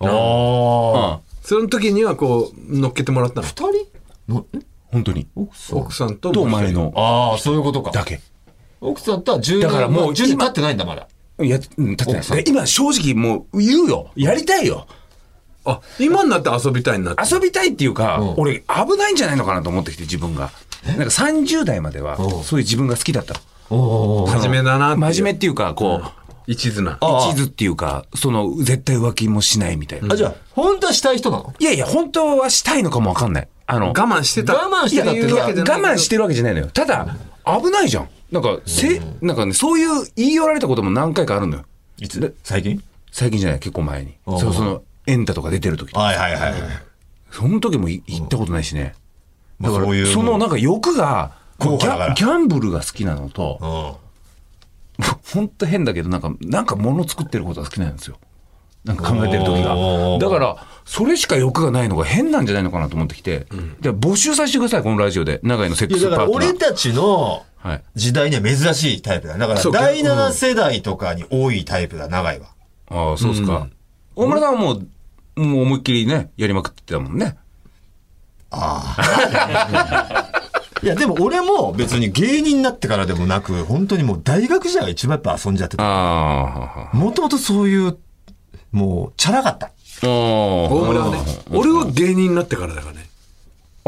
ああうんその時にはこう乗っけてもらったの？二人？のえ？本当に？奥さん。ととお前の。ああそういうことか。だけ。奥さんとは10年だからもう10年今経ってないんだまだ。いや、うん、立ってない。今正直もう言うよ。やりたいよ。あ今になって遊びたいになって。遊びたいっていうか、うん。俺危ないんじゃないのかなと思ってきて自分が。なんか30代まではうん。そういう自分が好きだったの。おお真面目だな真面目っていうか、こう、一途な。一途っていうか、その絶対浮気もしないみたいな。あじゃあ本当はしたい人なの？いやいや、本当はしたいのかもわかんない。あの、我慢してた。我慢してたっていういやわけ我慢してるわけじゃないのよ。ただ、危ないじゃん。なんか、せ、なんかね、そういう言い寄られたことも何回かあるのよ。いつ？最近？最近じゃない、結構前に。うんそう、その、エンタとか出てる時。はいはいはいその時もい行ったことないしね。だから、そういう。そのなんか欲が、こうギャギャンブルが好きなのと、うん ほんと変だけど、なんか、なんか物作ってることが好きなんですよ。なんか考えてる時がだから、それしか欲がないのが変なんじゃないのかなと思ってきて、で募集させてください、このラジオで。長井のセックスパートナー。俺たちのはい。時代には珍しいタイプだだから第7世代とかに多いタイプだ長いはああ、そうですか。大村さんはもう、もう思いっきりね、やりまくってたもんね。いやでも俺も別に芸人になってからでもなく本当にもう大学時代が一番やっぱ遊んじゃってた。ああ、もともとそういうもうチャラかった。大大村はね俺は芸人になってからだからね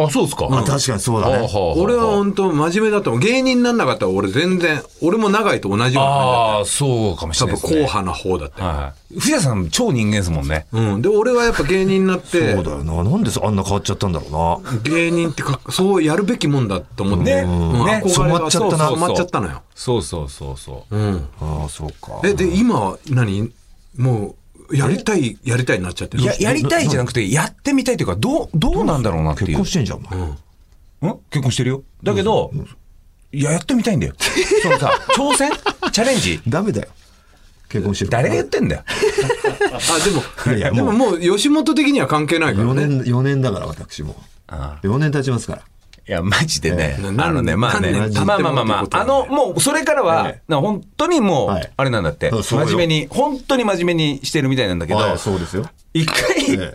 あ、そうですか。あ確かにそうだね。俺は本当真面目だと思う。芸人になんなかったら俺全然俺も長井と同じような感ああ、そうかもしれないですね。硬派な方だったよ。はい。藤田さん、超人間ですもんね。うん、で俺はやっぱ芸人になってそうだよな。なんであんな変わっちゃったんだろうな。芸人ってかそうやるべきもんだと思って、ね。うん。ね。染まっちゃったな。そう染まっちゃったのよ、そうそうそうそう。うん、ああそうか。えで今は何？もうやりたいやりたいになっちゃってる。や、やりたいじゃなくて、やってみたいというか、どう、どうなんだろうなっていう。結婚してんじゃんお前。ん。結婚してるよ？だけど、いや、やってみたいんだよ。そのさ、挑戦？チャレンジ？ダメだよ。結婚してる誰が言ってんだよ？あでもいやいやでももう吉本的には関係ないから4ね年4年だから私も。4年経ちますからいや、マジでね、ええ。あのね、まあね、まあまあまあまあ、あの、もう、それからは、本当にもう、はい。あれなんだって、真面目に、本当に真面目にしてるみたいなんだけど、はいそうですよ。一回、ええ。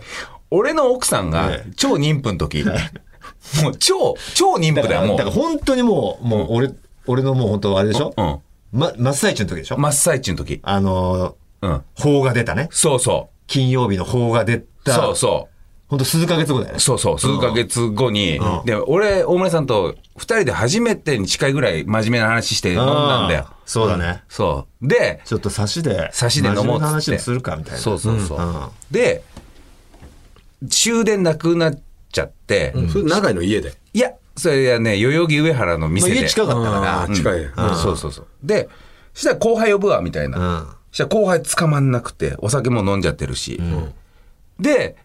俺の奥さんがええ。超妊婦の時、もう超、超妊婦だよ、もだから本当にもうもう俺俺のもう本当あれでしょ？う。うん。ま真っ最中の時でしょ？真っ最中の時。あのうん。ー法が出たね。そうそ金曜日の法が出う。た。そうそ本当数ヶ月後だよね。う。そうそう。数ヶ月後に、で、俺、大村さんと二人で初めてに近いぐらい真面目な話して飲んだんだよ。そうだね。そう。で、ちょっと差しで差しで飲もうっつって。真面目な話をするかみたいな。そうそうそう。うん。で、終電なくなっちゃって、それ長井の家で？いや、それはね、代々木上原のま店で。あ家近かったから。近い。うん。そうそうそう。で、そしたら後輩呼ぶわ、みたいな。うん。そしたら後輩捕まんなくて、お酒も飲んじゃってるし。で、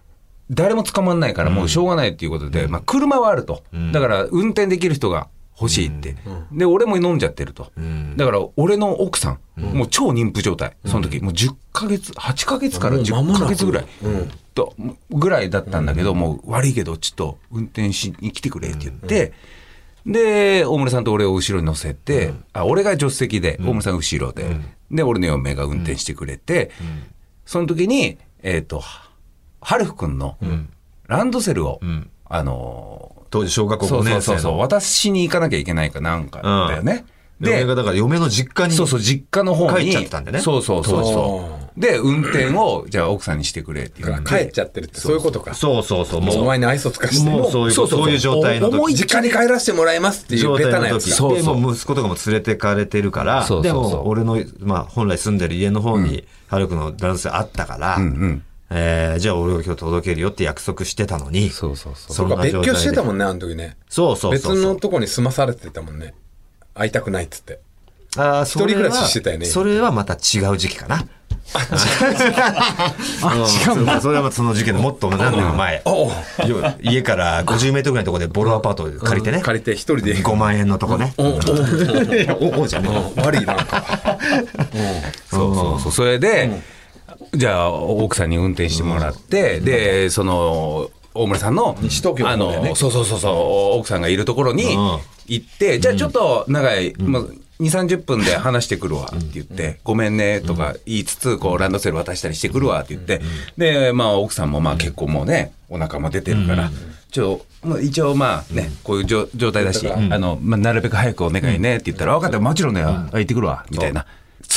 誰も捕まんないからもうしょうがないっていうことで、まあ車はあると。だから運転できる人が欲しいって。で、俺も飲んじゃってると。だから俺の奥さん、もう超妊婦状態。その時、もう10ヶ月、8ヶ月からもう間も10なくヶ月ぐらい。とぐらいだったんだけど、もう悪いけど、ちょっと運転しに来てくれって言って、で、大村さんと俺を後ろに乗せて、あ、俺が助手席で、大村さんが後ろで、で、俺の嫁が運転してくれて、その時に、えっ、と、はるふくんのランドセルを、あの当時小学校ーそう5そうそうそう、年生の渡しに行かなきゃいけないかなんかだよね。で嫁がだから嫁の実家にそうそう、実家の方に。帰っちゃってたんだよねそうそうそうそあで、運転を、じゃあ奥さんにしてくれって言だって。から帰っちゃってるってそういうことか。そうそうそう。もう、お前に愛想つかして。もうそういうそういう状態の時。実家に帰らせてもらいますっていう状ベタなやつそうでもう息子とかも連れてかれてるからそうそうそうでも俺の、まあ、本来住んでる家の方にハルクの男性あったから、えーじゃあ俺が今日届けるよって約束してたのにそうそうそう。そ別居してたもんんね、あの時ね。そうそうそうそう別のとこに住まされてたもんね。会いたくないっつって。あーそれは一人暮らししてたよねそれはまた違う時期かなあ違うそれはまたその事件のもっと何年も前家から50メートルぐらいのところでボロアパート借りてね借りて一人で。5万円のとこねおおじゃねえ悪いなんか。そうそうそう。それで、じゃあ奥さんに運転してもらって、で、その、大村さんの、西東京あのそうそうそうそう、奥さんがいるところにうん。行って、じゃあちょっと長い、まあ、2、30分で話してくるわって言って、ごめんねとか言いつつ、こう、ランドセル渡したりしてくるわって言って、で、まあ、奥さんもまあ結構もうね、お腹も出てるから、ちょ、まあ一応まあね、こういう状状態だし、あの、まあ、なるべく早くお願いねって言ったら、分かった、もちろんね、あ行ってくるわ、みたいな。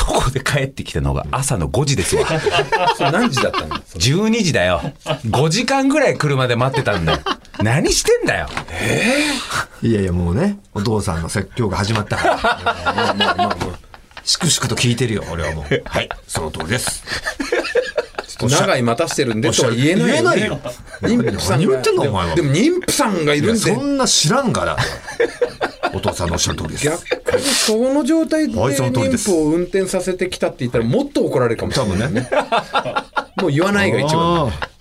そこで帰ってきたのが朝の5時ですわ。それ何時だったの？12時だよ。5時間ぐらい車で待ってたんだよ。何してんだよ。いやいやもうねお父さんの説教が始まったから 粛々と聞いてるよ俺はもうはいその通りです長い待たしてるんでとは言えないよ、ね。言えないよ妊婦さん言ってんのお前はでも妊婦さんがいるんでそ。んな知らんから お父さんのおっしゃる通りです逆にその状態で妊婦を運転させてきたって言ったらもっと怒られるかもしれないね。もう言わないが一番。あ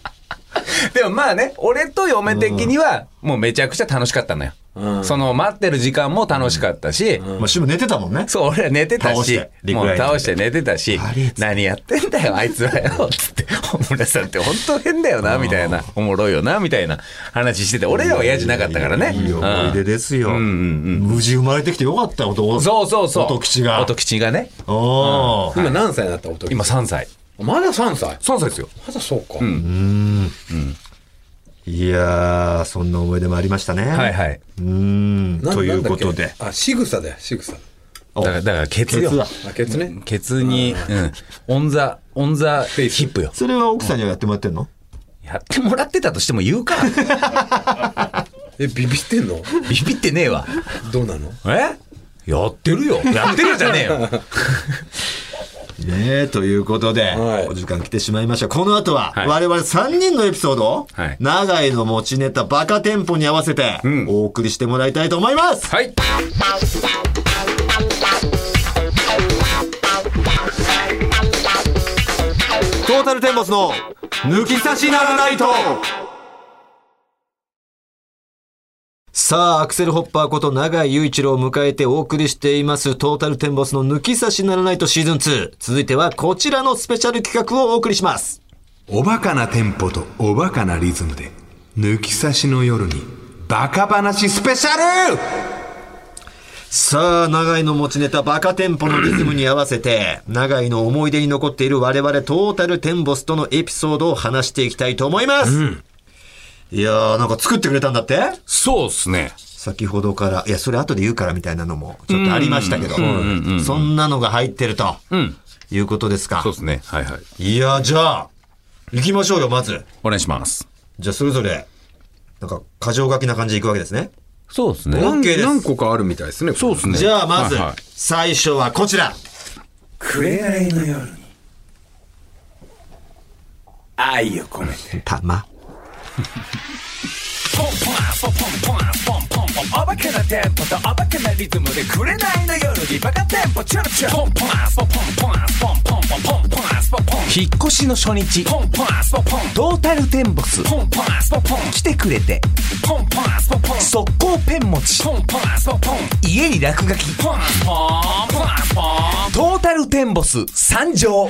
でもまあね、俺と嫁的には、もうめちゃくちゃ楽しかったのよ。その待ってる時間も楽しかったし、ーまあ、シム寝てたもんね。そう、俺ら寝てたしもう倒して寝てたし何やってんだよ、あいつはよ、つって、大村さんって本当変だよな、みたいな、おもろいよな、みたいな話してて、俺らは嫌じゃなかったからね。いい思い出ですよ、無事生まれてきてよかったよおそうそうそう。音吉が。音吉がね、今何歳になったおと今3歳。まだ3歳？3歳ですよ。まだそうか。いやーそんな思い出もありましたねはいはい。うーんなということであ、仕草だよ、仕草。だから、だからケツよ。ケツね。ケツに、うん。 on the、on the hip よ。それは奥さんにはやってもらってんの？やってもらってたとしても言うか。え、ビビってんの？ビビってねえわ。どうなの？え？やってるよ。やってるよじゃねえよ。ねえ、ということで、はいお時間来てしまいました。この後は、はい我々3人のエピソードを、はい長井の持ちネタバカテンポに合わせて、お送りしてもらいたいと思います。はい。トータルテンボスの抜き差しならないとさあ、アクセルホッパーこと永井雄一郎を迎えてお送りしています、トータルテンボスの抜き差しならないとシーズン2。続いてはこちらのスペシャル企画をお送りします。おバカなテンポとおバカなリズムで抜き差しの夜にバカ話スペシャルさあ、長井の持ちネタバカテンポのリズムに合わせて、長井の思い出に残っている我々トータルテンボスとのエピソードを話していきたいと思います。いやー、なんか作ってくれたんだって？そうっすね。先ほどから、いや、それ後で言うからみたいなのもちょっとありましたけど、そんなのが入ってると、んいうことですかそう。っすね。はいはい。いや、じゃあ、行きましょうよ、まず。お願いします。じゃあ、それぞれ、なんか、箇条書きな感じでいくわけですね。そうですね。何 OK です何個かあるみたいですね。そうですね。じゃあ、まず最初はこちら。紅の夜に愛を込めてたま。ポンポスポンポンポンポンポンお化けなテンポとお化けなリズムでくれないの夜にバカテンポチュルチュルポンポンポンポンポポンポン引っ越しの初日。トータルテンボス。来てくれて。速攻ペン持ち。家に落書き。トータルテンボス参上。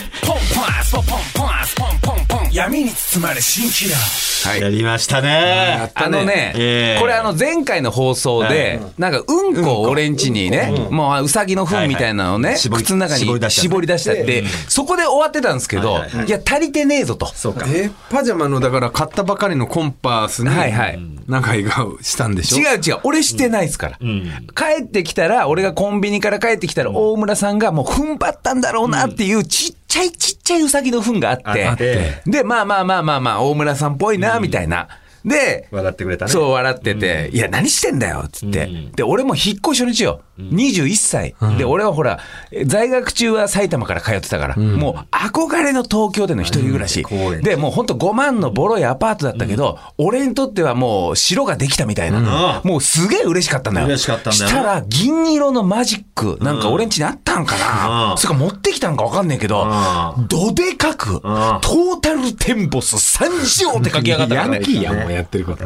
闇に包まれ新キラー、はい、やりましたね。あのね、えー、これあの前回の放送で、は、なんかうんこを俺んちにね、うん、もううさぎの糞みたいなのをね、はいはい、靴の中に絞り出しちゃって、そこで終わってたんですけど、いや足りてねえぞと。そうか。えパジャマのだから買ったばかりのコンパースにはいはい。仲居がしたんでしょ？違う違う、俺してないですから。帰ってきたら、俺がコンビニから帰ってきたら、大村さんがもう踏ん張ったんだろうなっていうちっちちゃいちっちゃいうさぎの糞があって、あって。で、まあまあまあまあまあ、大村さんっぽいな、みたいな。で、笑ってくれたね。そう笑ってて、いや、何してんだよっつって、で、俺も引っ越し初日よ。21歳、で、俺はほら、在学中は埼玉から通ってたから、もう憧れの東京での一人暮らし。うん。で、もうほんと5万のボロいアパートだったけど、俺にとってはもう城ができたみたいな。もうすげえ嬉しかったんだよ。嬉しかったんだよね。したら、銀色のマジック、なんか俺ん家にあったんかな、うん。それか持ってきたんか分かんないけど、うどでかく、トータルテンボス三条って書き上がったから。ね。ヤンキーやん、もうやってること。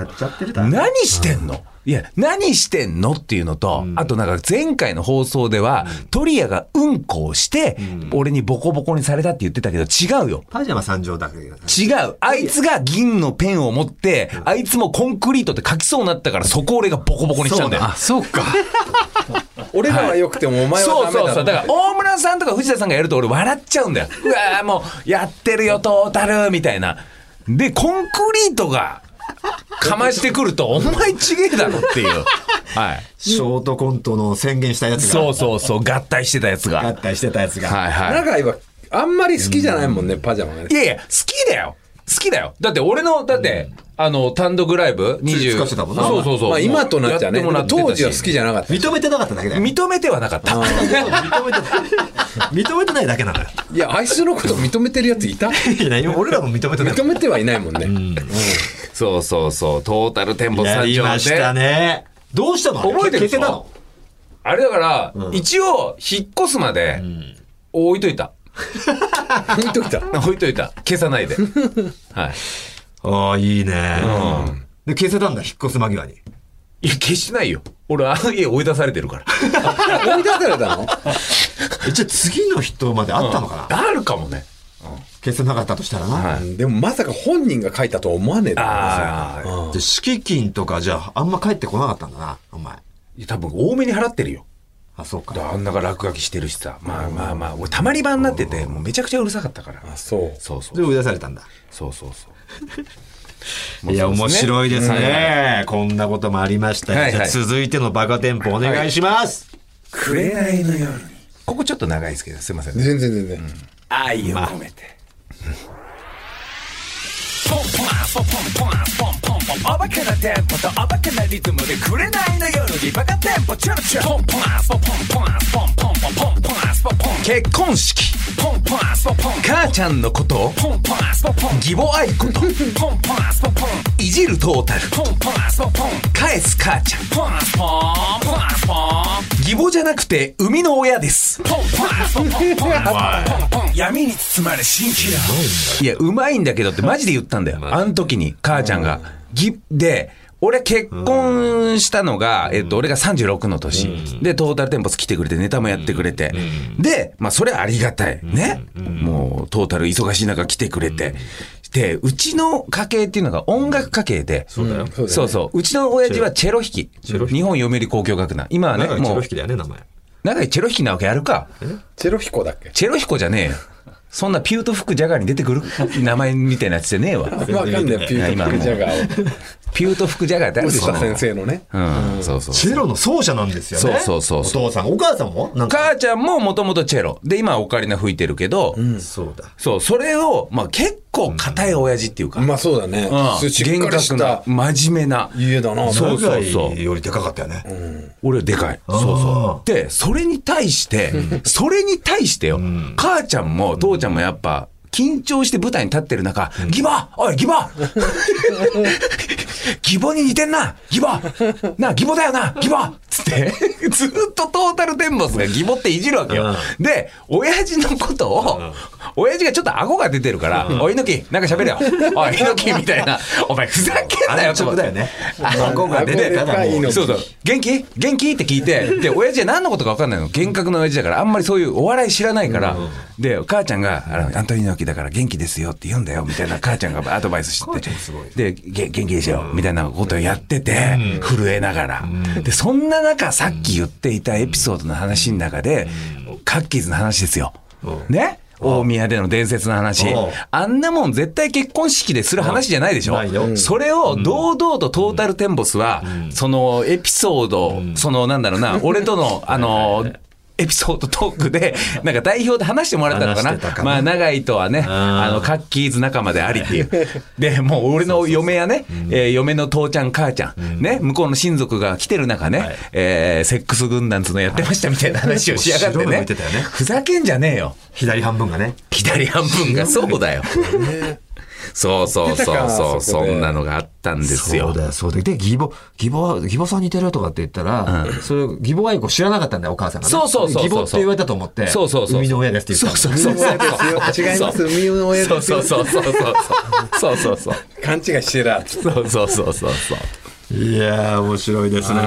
何してんの？いや、何してんのっていうのと、あとなんか前回の放送では、トリアがうんこをして、俺にボコボコにされたって言ってたけど、違うよ。パジャマ三条だけど。違う。あいつが銀のペンを持って、あいつもコンクリートって書きそうになったから、そこを俺がボコボコにしたんだよ。あ、そうか。俺らは良くてもお前はダメだそうそうそう。だから、大村さんとか藤田さんがやると俺笑っちゃうんだよ。うわーもう、やってるよ、トータルみたいな。で、コンクリートが、かましてくると、お前ちげえだろっていう。はい。ショートコントの宣言したやつが。そうそうそう、合体してたやつ合が。体してたやつが。はいは永井はあんまり好きじゃないもんね、パジャマがねい。い。やいや、好きだよ。好きだよ。だって俺の、だって、あの、単独ライブ20使ってたもんなそうそうそう。まあ今となっちゃね当時は好きじゃなかった。認めてなかっただけだよ。認めてはなかった。認めてない。認めてないだけなのよ。いや、あいつのこと認めてるやついた いやいや俺らも認めてない。認めてはいないもんね。そうそうそう、トータルテンボスやりましたで。ね。どうしたの？覚えてるでしょ消せたの？あれだから、一応、引っ越すまで、置いといた。置いといた。置いといた。消さないで。はい。ああ、いいね。で、消せたんだ、引っ越す間際に。いや、消してないよ。俺、あの家追い出されてるから。追い出されたの？えじゃあ次の人まであったのかな？あるかもね。消せなかったとしたらな。はいでもまさか本人が書いたとは思わねえだろああ。で、敷金とかじゃあ、あんま帰ってこなかったんだな、お前。多分多めに払ってるよ。あ、そうか。あんなが落書きしてるしさ。まあまあまあ、俺たまり場になってて、もうめちゃくちゃうるさかったから。あそう。そうそうで、。追い出されたんだ。そうそうそう。いや、面白いですね。こんなこともありましたよはいはいじゃあ続いてのバカテンポお願いします。紅の夜に。ここちょっと長いですけど、すいませんね。全然全然。愛を込めて。嗯砰砰砰砰砰おバカなテンポとおバカなリズムで紅の夜にバカテンポチュルチュル結婚式。母ちゃんのことを。義母愛こと。いじるトータル。返す母ちゃん。義母じゃなくて生みの親です。闇に包まれ蜃気楼いやうまいんだけどってマジで言ったんだよ。あの時に母ちゃんがぎで俺結婚したのが、えっと、俺が36の年、で、トータルテンボス来てくれて、ネタもやってくれて、で、まあ、それはありがたい。ね。もう、トータル忙しい中来てくれて、で、うちの家系っていうのが音楽家系で、そうだよ。そうそう。う。ちの親父はチェロ。弾き。日本読売交響楽団。今はね、もう長いチェロ引、きだよね、名前。長いチェロ弾きなわけあるか。チェロヒコだっけ？チェロヒコじゃねえよ。そんなピュート吹くジャガーに出てくる？名前みたいなやつじゃねえわ。わかんないよ、ピュート・クジャガーを。ピュート吹くジャガーってあるでしょ。先生のね。うん、そうそう。チェロの奏者なんですよね。そうそうそうお父さん、お母さんも。母ちゃんももともとチェロ。で、今はオカリナ吹いてるけど、そうだ。そう、それを、まあ結構硬い親父っていうか、まあそうだね。厳格な真面目な。家だな。そうそうそうよりでかかったよね。俺はでかい。そうそう。で、それに対して、それに対してよ、母ちゃんも父ちゃんもやっぱ、緊張して舞台に立ってる中、ギバおい、ギバ ギボに似てんな。ギボなあ、ギボだよな。ギボつって、ずっとトータルテンボスがギボっていじるわけよ。で、親父のことを、親父がちょっと顎が出てるから、おい、猪木、なんか喋れよ。おい、猪木みたいな。お前、ふざけんなよ、安直だよね。孫が出てたらもう。そうそう。元気？元気？って聞いて、で、親父は何のことか分かんないの。厳格な親父だから、あんまりそういうお笑い知らないから、で、母ちゃんが、あの、アントニオ猪木だから元気ですよって言うんだよ、みたいな母ちゃんが アドバイスして。て、で、げ元気でしょ、みたいなことをやってて、震えながら。で、そんな中、さっき言っていたエピソードの話の中で、カッキーズの話ですよ。ね？大宮での伝説の話。うん。あんなもん絶対結婚式でする話じゃないでしょ？それを堂々とトータルテンボスは、そのエピソード、そのなんだろうな、俺との、あの、エピソードトークで、なんか代表で話してもらったのかな。まあ、長井とはね、あの、カッキーズ仲間でありっていう。で、もう俺の嫁やね、えー嫁の父ちゃん、母ちゃん、ね、向こうの親族が来てる中ね、えーセックス軍団つうのやってましたみたいな話をしやがってねてね。ふざけんじゃねえよ。左半分がね。左半分がそうだよ。そうそうそうそう、そんなのがあったんですよ。そう。だよ、そうだよ。で、義母、義母は、義母さん似てるとかって言ったら、それ、義母愛子知らなかったんだよ、お母さんがね。そうそうそうそう義母って言われたと思って、そうそうそう生みの親ですって言ったの。そうそうそうそう。違います海の親そうですよそうそうそう。そうそうそうそう。勘違いしてたそうそうそうそうそう。いやー、面白いですね。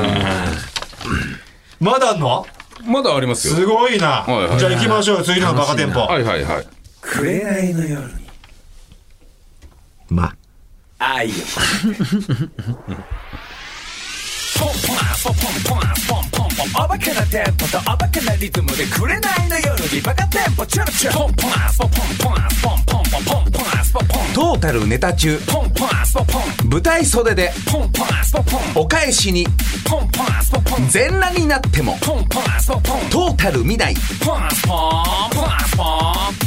まだあんの？まだありますよ。すごいな。はいはいじゃあ行きましょう、次のバカ店舗。はいはいはい。紅の夜。にま。愛をポンポンポンポンポンポンポンポンおバカなテンポとおバカなリズムで紅の夜にバカテンポチュルチュルポンポンポンポンポンポンポントータルネタ中。舞台袖で。お返しに。全裸になっても。トータル見ない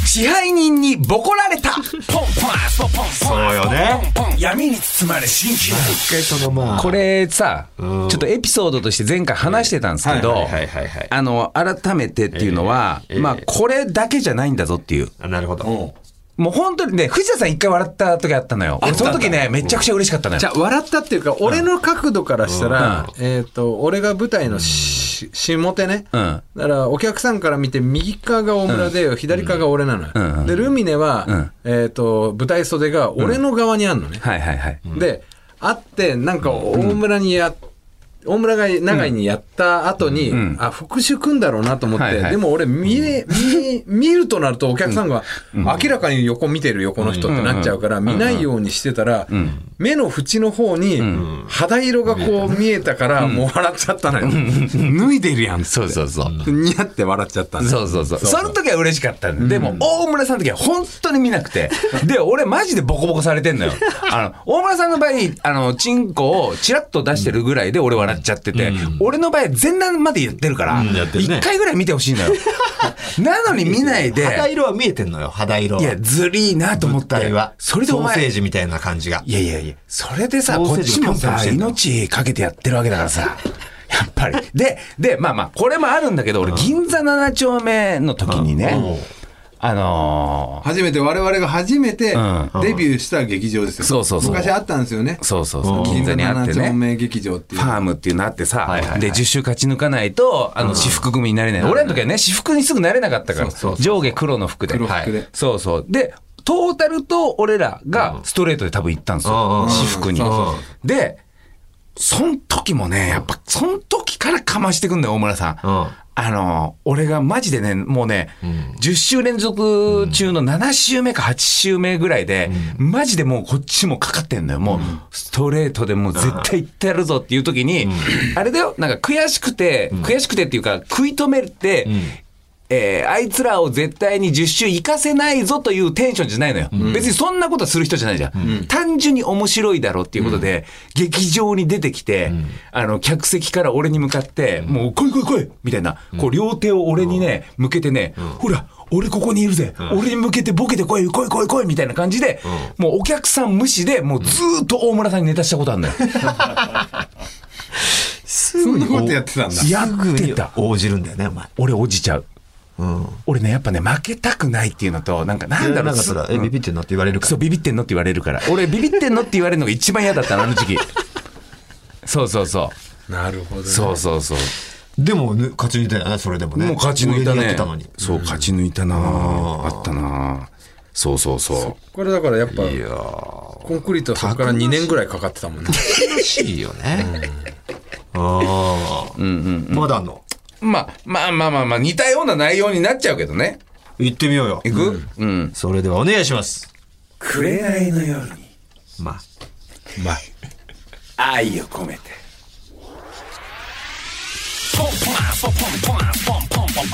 支配人にボコられた。そうよね。闇に包まれ新規一回そのまあ。これさちょっとエピソードとして前回話してたんですけどあの改めてっていうのはまあこれだけじゃないんだぞっていう。なるほど。もう本当にね、藤田さん一回笑った時あったのよ。俺その時ね、めちゃくちゃ嬉しかったのよ。じ。ゃあ笑ったっていうか俺の角度からしたら、えっ、と俺が舞台のし、下手ね、うん。だからお客さんから見て右側が大村で、左側が俺なのよ、でルミネは、えっ、と舞台袖が俺の側にあるのね、はいはいはい。で会ってなんか大村にやっ大村が長井にやった後に、ん。あ、復讐くんだろうなと思って、はいはい。でも俺見え、見、見るとなるとお客さんが明らかに横見てる横の人ってなっちゃうから、見ないようにしてたら、目の縁の方に肌色がこう見えたから、もう笑っちゃったのよ。脱いでるやん。そうそうそう。似合って笑っちゃったんだそうそうそう。その時は嬉しかったん。だでも、大村さんの時は本当に見なくて。で、俺マジでボコボコされてんのよ。あの、大村さんの場合、あの、チンコをチラッと出してるぐらいで俺笑っちゃってて、俺の場合全裸までやってるから、一回ぐらい見てほしいのよ。なのに見ないで、肌色は見えてんのよ、肌色は。いや、ずりーなと思って物体は。。それでおソーセー前、ジみたいな感じが。いやいやいや、それでさ、こっちもさ、命かけてやってるわけだからさ。やっぱり。で、で、まあまあ、これもあるんだけど、俺、銀座7丁目の時にね、あの初めて、我々が初めてんデビューした劇場ですよ。そうそうそう昔あったんですよねー。そうそうそう、銀座にあって7丁ね。目劇場っていう。ファームっていうのあってさ、はいはいはいで、10周勝ち抜かないと、あの、私服組になれない。俺の時はね、私服にすぐなれなかったから、そうそうそう上下黒の服で。黒服ではいそうそう。で、トータルと俺らがストレートで多分行ったんですうんうんよ。私服にそうそう。で、そん時もね、やっぱ、そん時からかましてくんだよ、大村さん。うんあの、俺がマジでね、もうね、10週連続中の7週目か8週目ぐらいで、マジでもうこっちもかかってんのよ。もう、ストレートでもう絶対行ってやるぞっていう時に、あれだよ、なんか悔しくて、悔しくてっていうか、食い止めて、えーあいつらを絶対に10周行かせないぞというテンションじゃないのよ。別にそんなことする人じゃないじゃん。単純に面白いだろうっていうことで、劇場に出てきて、あの、客席から俺に向かって、もう来い来い来いみたいな、こう両手を俺にね、向けてね、ほら、俺ここにいるぜ、俺に向けてボケて来い来い来い来いみたいな感じで、もうお客さん無視で、もうずーっと大村さんにネタしたことあるんだよ。そんなことやってたんだ。やってた。応じるんだよね、お前。俺落ちちゃう。うん。俺ね、やっぱね、負けたくないっていうのと、なんか、なんだろう、なんかそら、え、ビビってんのって言われるから。そう、ビビってんのって言われるから。俺、ビビってんのって言われるのが一番嫌だったの、あの時期。そうそうそう。なるほどね。そうそうそう。でも、ね勝ち抜いたよね、それでもね。もう勝ち抜いたねてたのに。。そう、勝ち抜いたなあったなそうそうそこれだからやっぱ、う。いやーコンクリートそこから2年ぐらいかかってたもんね。楽しいよね。ああ。まだあんの？まあ、まあまあまあまあ、似たような内容になっちゃうけどね。行ってみようよ。行く？うん。それではお願いします。くれないのようにまあ、まあ。愛を込めて。ポンポンポンポンポンポ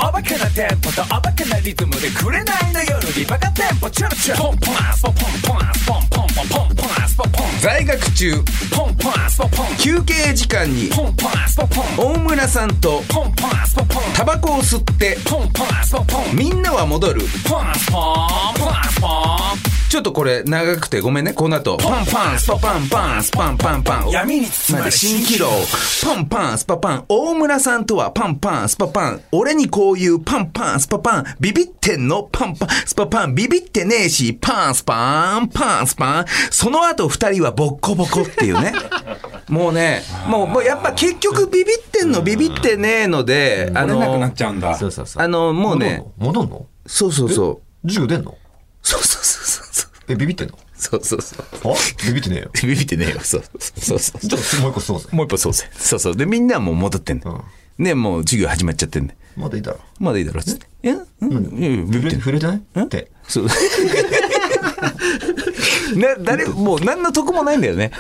おバカなテンポとおバカなリズムでくれないの夜にバカテンポチュルチュポンポンスポポンポンスポンポンポンポンポンスポポン在学中ポンポンスポポン休憩時間にポンポンスポポン大村さんとポンポンスポポンタバコを吸ってポンポンスポポンみんなは戻るポンスポンポンスポンちょっとこれ長くてごめんね、この後。パンパン、スパパンパン、スパンパンパン。闇に包まれ新気楼。パンパン、スパパン。大村さんとはパンパン、スパパン。俺にこういうパンパンスパパンビビってんのパンパンスパパンビビってねえしパンスパンパンスパン。その後二人はボッコボコっていうね。もうねもうもうやっぱ結局ビビってんのビビってねえのであ取れなくなっのちゃうんだ。そうそうそう。あのもうね戻んの？そうそうそう。授業出んの？そうそうそうそうえビビってんの？そうそうそう。あ？ビビってねえよ。ビビってねえよ。そうそうそうじゃあもう一個そうぜもう一歩そうぜ。そうそう。で、みんなはもう戻ってんの。ね、もう授業始まっちゃってんね。まだいいだろまだいいだろ、つって。えうん。いやいやビビってんの触れてない？ってそう。ね、誰、もう何の得もないんだよね。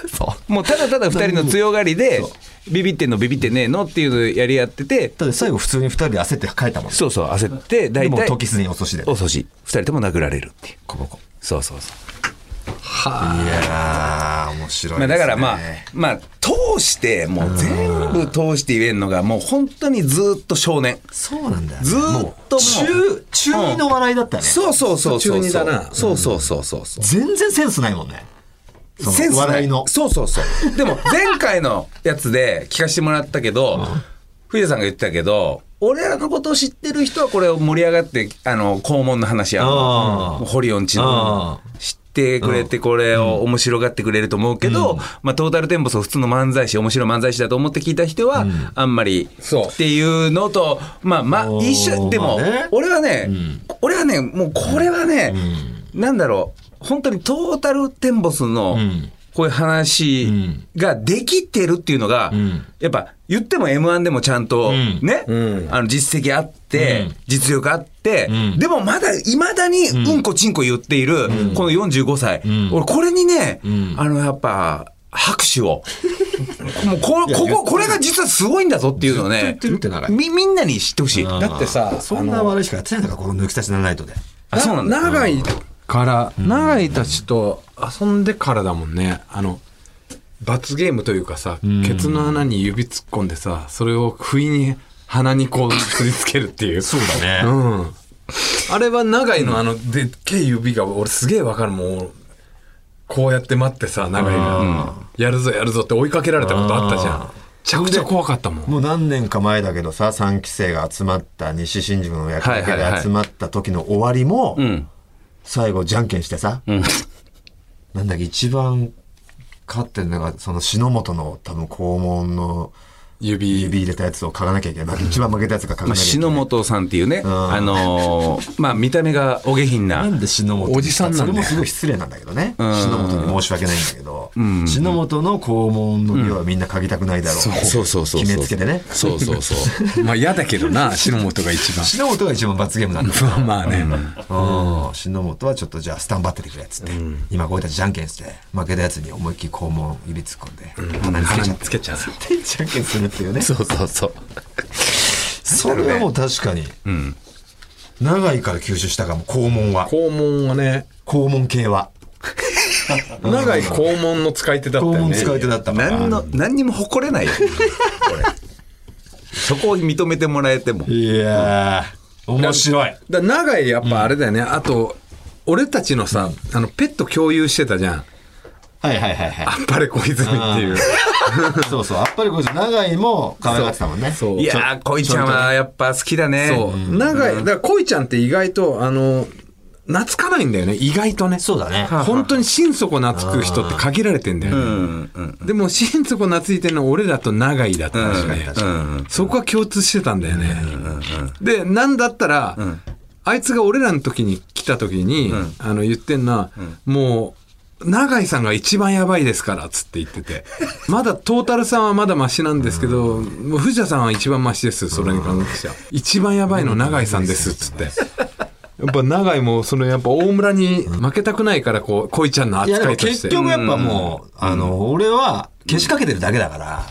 もうただただ二人の強がりで、ビビってんのビビってねえのっていうのをやり合ってて、だって最後普通に二人で焦って帰ったもんね。そうそう、焦って、でも大体、時すでに遅しで遅し。二人とも殴られるっていう。そうそうそう。いやー面白いまあ、だからまあまあ、通して、もう全部通して言えるのが、もう本当にずっと少年。そうなんだよね。ずーっと中中二の笑いだったね。そうそうそうそう。中二だな。そうそうそうそうそう。全然センスないもんね。センスない。笑いの。そうそうそう。でも前回のやつで聞かせてもらったけど、藤田さんが言ってたけど、俺らのことを知ってる人はこれを盛り上がって、あの、肛門の話やホリオンチのあ知ってくれてこれを面白がってくれると思うけど、まあトータルテンボスを普通の漫才師、面白い漫才師だと思って聞いた人は、あんまりそう。っていうのと、まあまあ一緒、でも俺はね、俺はね、もうこれはね、なんだろう、本当にトータルテンボスの、ん。こういう話ができてるっていうのが、ん。やっぱ言っても M1 でもちゃんとん。ね、ん。あの実績あって、うん実力あって、ん。でもまだいまだにうん。こちんこ言っている、この45歳、ん。俺これにね、ん。あのやっぱ拍手を。もうここここれが実はすごいんだぞっていうのをねみみんなに知ってほしい。だだってさそんな笑いしかやってないんだからこの抜き差しならないとで。あそうなんだ。長いから、長いたちと遊んでからだもんね。あの、罰ゲームというかさ、ケツの穴に指突っ込んでさ、それを不意に鼻にこうすりつけるっていう。そうだねうん。あれは長いのあの、でっけえ指が俺すげえわかるもん。こうやって待ってさ、長いが、やるぞやるぞって追いかけられたことあったじゃん。めちゃくちゃ怖かったもん。もう何年か前だけどさ3期生が集まった西新宿の焼き肉はいはいはいで集まった時の終わりも、うん。最後じゃんけんしてさ、んなんだっけ一番勝ってるのがその篠本の多分肛門の指。指入れたやつを嗅がなきゃいけない一番負けたやつが嗅がまあ、なきゃいけない、篠本さんっていうね、んあのー まあ、見た目がお下品な。なんで篠本おじさんなんだよそれもすごい失礼なんだけどね。ん篠本に申し訳ないんだけど、篠本の肛門の指はみんな嗅ぎたくないだろう。そうそうそうそう。決めつけてね。そうそうそう。まあ嫌だけどな、篠本が一番。篠本が一番罰ゲームなんだ。まあね。うん篠本はちょっっとじゃあスタンバっててくれっつって、今こういったじゃんけんして負けたやつに思いっきり肛門指突っ込んで、鼻につけちゃってつけちゃう。じゃんけんするっていうね。そうそうそう。それはもう確かに、長いから吸収したかも肛門は。肛門はね、肛門系は。長い肛門の使い手だったよね。肛門使い手だった。から何の、何にも誇れないよ。そこを認めてもらえても。いやー。面白い。だ長いやっぱあれだよね、あと俺たちのさ、あのペット共有してたじゃんはいはいはいはい。あっぱれ小泉っていう。そうそう、あっぱれこいつ長井も可愛がってたもんね。そう。いやー、恋ちゃんはやっぱ好きだね。そう。長いだから恋ちゃんって意外とあの懐かないんだよね。意外とね。そうだね。本当に心底懐く人って限られてんだよね、でも心底懐いてるのは俺らと長井だったしね、そこは共通してたんだよね、でなんだったら、あいつが俺らの時に来た時に、あの言ってんのは、もう永井さんが一番やばいですからっつって言ってて。まだトータルさんはまだマシなんですけど、もう藤田さんは一番マシですそれに関しては。一番やばいの永井さんですっつって。やっぱ長井もそのやっぱ大村に負けたくないからこう恋ちゃんの扱いとして。結局やっぱもう、あの、俺は消しかけてるだけだから、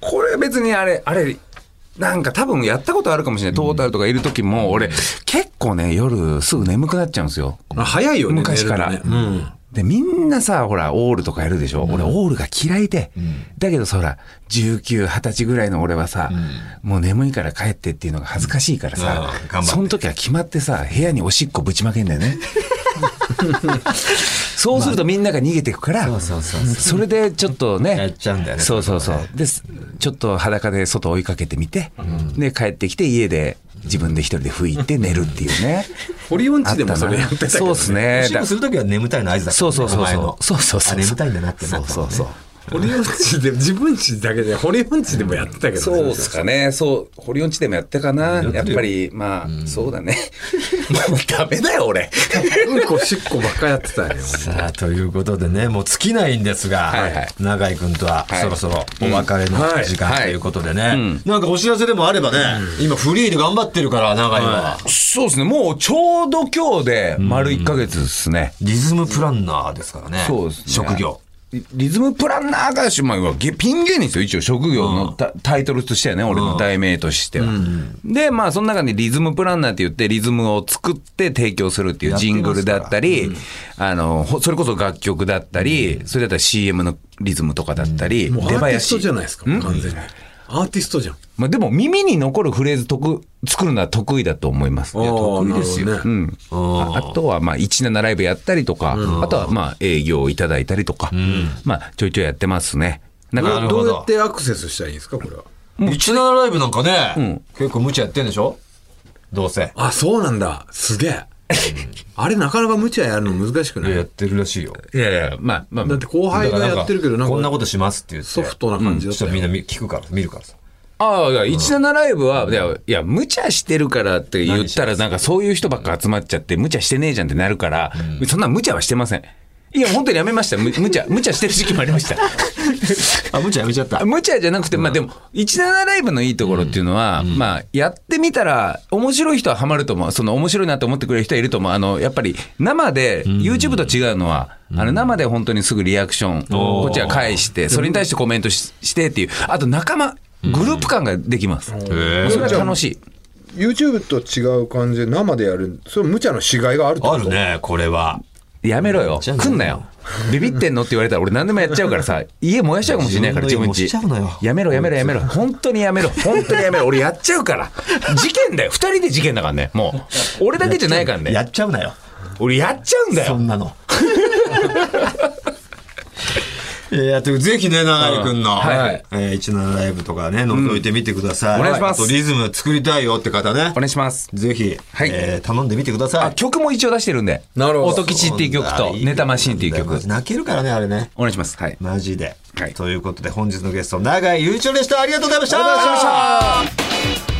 これ別にあれ、あれ、なんか多分やったことあるかもしれない。トータルとかいる時も、俺、結構ね、夜すぐ眠くなっちゃうんですよ。あ早いよね昔から。寝るとねで、みんなさ、ほら、オールとかやるでしょ、俺、オールが嫌いで。だけどさ、ほら、19、20歳ぐらいの俺はさ、もう眠いから帰ってっていうのが恥ずかしいからさその時は決まってさ、部屋におしっこぶちまけんだよね。そうするとみんなが逃げていくから、それでちょっとね、やっちゃうんだよねそうそうそう。ですちょっと裸で外追いかけてみて、で、帰ってきて家で自分で一人で拭いて寝るっていうね。堀音痴でもそれやってたけど、ね、そうですね。おしっこするときは眠たいの合図だからねそうそうそうそう。そうそうそう。あ眠たいんだなってなそうそうそう。堀音痴で自分痴だけで堀音痴でもやってたけど、そうですかね。そう、堀音痴でもやったかな。やっぱり、まあ、そうだね。も うダメだよ、俺。うんこしっこばっかやってたよ。さあということでねもう尽きないんですが、はいはい。永井君とははい。そろそろお別れのはい時間はい。ということでね、なんかお知らせでもあればね、今フリーで頑張ってるから永井は、そうですね。もうちょうど今日で丸1ヶ月ですね。リズムプランナーですからね。そうですね。職業リリズムプランナーがし、まあ、ゲピン芸人ですよ、一応、職業のタ,、タイトルとしてはね、俺の題名としては。で、まあ、その中にリズムプランナーって言って、リズムを作って提供するっていうジングルだったり、あの、ほそれこそ楽曲だったり、それだったら CM のリズムとかだったり、もうアーティストじゃい。ないですか完全にアーティストじゃん。まあ、でも、耳に残るフレーズ得作るのは得意だと思います。得意ですよ。ね、うん、ああとはまあ17ライブやったりとか、あとはまあ営業をいただいたりとか、まあちょいちょいやってますね。なんかなるほど。どうやってアクセスしたらいいんですかこれは？17ライブなんかね、結構無茶やってんでしょ？どうせ。あそうなんだ。すげえ あれなかなか無茶やるの難しくない？やってるらしいよ。いやいや、まあまあ、だって後輩がやってるけどなんかこんなことしますって言って。ソフトな感じだったよ。そしたらみんな見聞くから見るからさ。ああ、いや、17ライブは、いや、いや、無茶してるからって言ったら、なんかそういう人ばっか集まっちゃって、無茶してねえじゃんってなるから、そんな無茶はしてません。いや、本当にやめました。む無茶、無茶してる時期もありました。あ無茶やめちゃった？無茶じゃなくて、まあでも、17ライブのいいところっていうのは、まあ、やってみたら、面白い人はハマると思う。その面白いなと思ってくれる人はいると思う。あの、やっぱり、生で、YouTube と違うのは、あの、生で本当にすぐリアクション、こっちは返して、それに対してコメントししてっていう、あと仲間、グループ感ができます。それが楽しい。YouTube と違う感じで生でやるそれ無茶のしがいがあるってこと？あるねこれはやめろよ。来んなよ。ビビってんのって言われたら俺何でもやっちゃうからさ、家燃やしちゃうかもしれないから自分ち。やめろやめろやめろ。本当にやめろ。本当にやめろ。俺やっちゃうから。事件だよ。二人で事件だからね。もう。俺だけじゃないからね。やっちゃうなよ俺やっちゃうんだよ。そんなの いやというぜひね永井君の、はい。えー、17ライブとかね覗いてみてください、お願いします。あとリズム作りたいよって方ね。お願いします。ぜひ、はい。えー頼んでみてくださあ、い曲も一応出してるんで。なるほど。音吉っていう曲と、ネタマシーンっていう曲。泣けるからねあれね。お願いします。はい。マジで、はい。ということで本日のゲスト永井雄一郎でした。ありがとうございました。ありがとうございました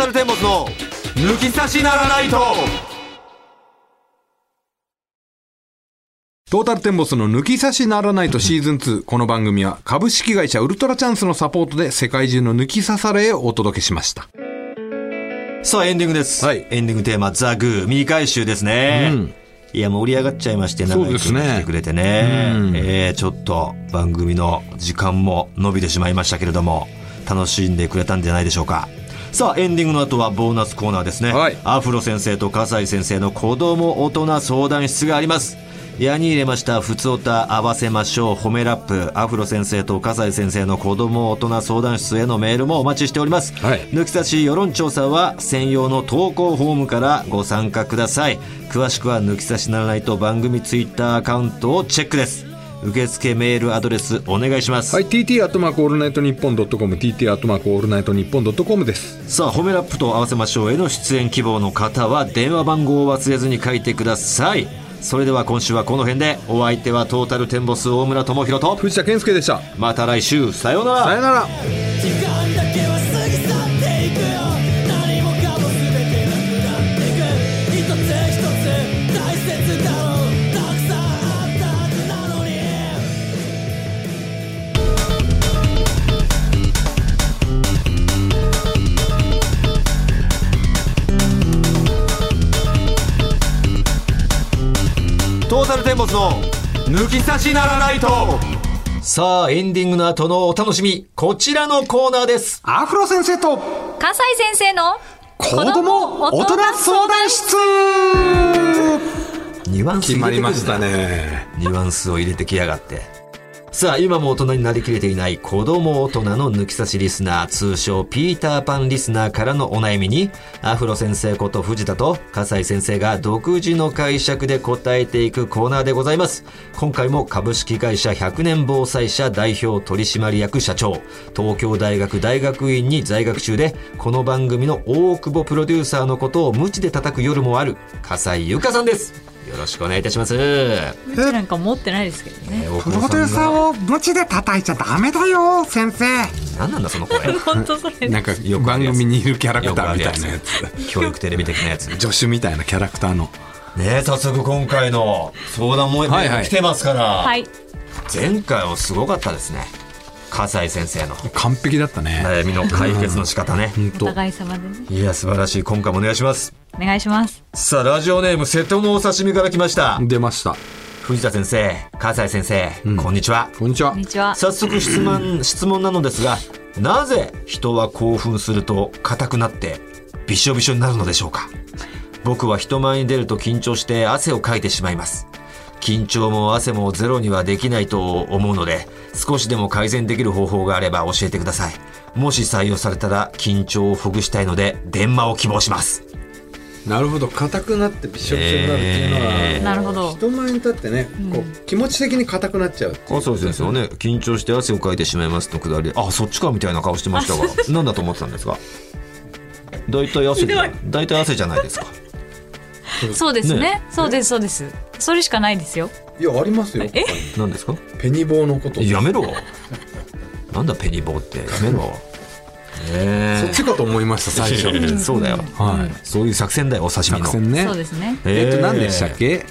トータルテンボスの抜き差しならないと。トータルテンボスの抜き差しならないとシーズン2。この番組は株式会社ウルトラチャンスのサポートで世界中の抜き差されをお届けしました。さあエンディングです、はい。エンディングテーマ「ザ・グー未回収ですね、いや盛り上がっちゃいましてそうですね。長井君来てくれてね、えーちょっと番組の時間も伸びてしまいましたけれども楽しんでくれたんじゃないでしょうかさあエンディングの後はボーナスコーナーですね、はい。アフロ先生と笠井先生の子供大人相談室があります。矢に入れましたふつおた合わせましょう褒めラップ。アフロ先生と笠井先生の子供大人相談室へのメールもお待ちしております、はい。抜き差し世論調査は専用の投稿フォームからご参加ください。詳しくは抜き差しならないと番組ツイッターアカウントをチェックです受付メールアドレスお願いします、はい、TT アットマークオールナイトニッポンドットコム、TT アットマークオールナイトニッポンドットコムです。さあ褒めラップと合わせましょうへの出演希望の方は電話番号を忘れずに書いてくださいそれでは今週はこの辺でお相手はトータルテンボス大村朋宏と藤田憲右でした。また来週さようならさよなら。トータルテンボスの抜き差しならないとさあ、エンディングの後のお楽しみ、こちらのコーナーです。アフロ先生と関西先生の子供大人相談室ニュアンス決まりました。ねニュアンスを入れてきやがって。さあ、今も大人になりきれていない子供大人の抜き差しリスナー、通称ピーターパンリスナーからのお悩みに、アフロ先生こと藤田と笠井先生が独自の解釈で答えていくコーナーでございます。今回も株式会社100年防災社代表取締役社長、東京大学大学院に在学中で、この番組の大久保プロデューサーのことを無知で叩く夜もある、笠井由香さんです。よろしくお願いいたします。うちなんか持ってないですけどね。プロデューサーを無知で叩いちゃダメだよ先生。何なんだその声。本当それなんか番組にいるキャラクターみたいなやつ。教育テレビ的なやつ。ね助手みたいなキャラクターの。え早速今回の相談もはいはい。来てますから、はい。前回はすごかったですね笠井先生の。完璧だったね。悩みの解決の仕方ね、本当。お互い様でね。いや素晴らしい。今回もお願いします。お願いします。さあラジオネーム瀬戸のお刺身から来ました。出ました。藤田先生笠井先生、こんにちは。こんにちは。こんにちは。早速質問 質問なのですがなぜ人は興奮すると硬くなってびしょびしょになるのでしょうか？僕は人前に出ると緊張して汗をかいてしまいます緊張も汗もゼロにはできないと思うので少しでも改善できる方法があれば教えてください。もし採用されたら緊張をほぐしたいので電話を希望します。なるほど。硬くなってびしょびしょになるっていうのは、えー。なるほど。人前に立ってね、こう気持ち的に硬くなっちゃうっていあそうですよね。緊張して汗をかいてしまいますのくだりあそっちかみたいな顔してましたが 何だと思ってたんですか？大体汗じゃ大体汗じゃないですかそうです。ね。ね。そうですそうです。それしかないですよ。いやありますよえ？何ですか？ペニボーのこと。やめろ。なんだペニボーって。やめろ。えそっちかと思いました最初。え そうだよ。はい。そういう作戦だよお刺身の。作戦ね。そうですね。えっと何でしたっけ？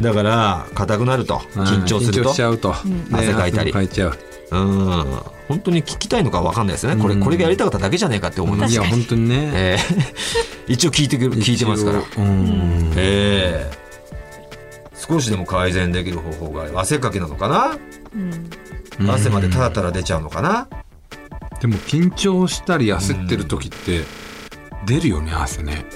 だから硬くなると。緊張すると。緊張しちゃうと。汗かいたり。かいちゃううん。本当に聞きたいのか分かんないですね。これこれがやりたかっただけじゃねえかって思いますいや本当にね。えー 一応聞いてくる聞いてますから。うん。ええ。少しでも改善できる方法が汗かきなのかな、汗までタラタラ出ちゃうのかな、でも緊張したり焦ってる時って出るよね汗ね。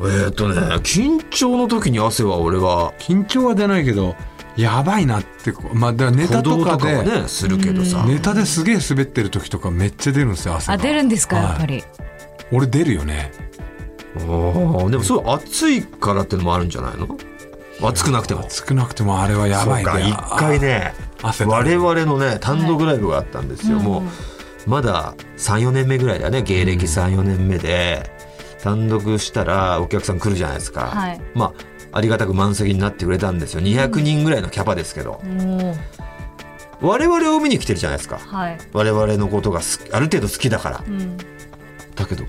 えーっとね緊張の時に汗は俺は。緊張は出ないけどやばいなってこうまあだからネタとかでねするけどさ、ネタですげえ滑ってる時とかめっちゃ出るんですよ汗が。あ出るんですかやっぱはいり。俺出るよね。あーでもそれ暑いからってのもあるんじゃないの？暑くなくても。少なくてもあれはやばいそうかね一回ね我々のね単独ライブがあったんですよ、もうまだ34年目ぐらいだよね芸歴34年目で、単独したらお客さん来るじゃないですか、はい。まあありがたく満席になってくれたんですよ。200人ぐらいのキャパですけど、もう我々を見に来てるじゃないですか。はい。我々のことがある程度好きだから。うん。だけど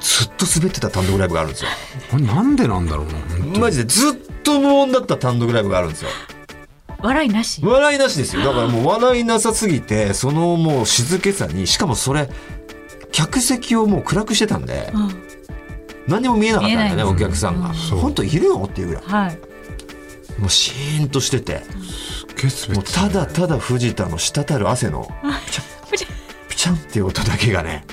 ずっと滑ってた単独ライブがあるんですよ。なんでなんだろうなマジでずっと無音だった単独ライブがあるんですよ。笑いなし？笑いなしですよ。だからもう笑いなさすぎてそのもう静けさにしかもそれ客席をもう暗くしてたんでうん何にも見えなかったんだよねお客さんが。本当いるのっていうぐらい。はい。もうシーンとしてて。もうただただ藤田の滴る汗のプチッピチャンっていう音だけがね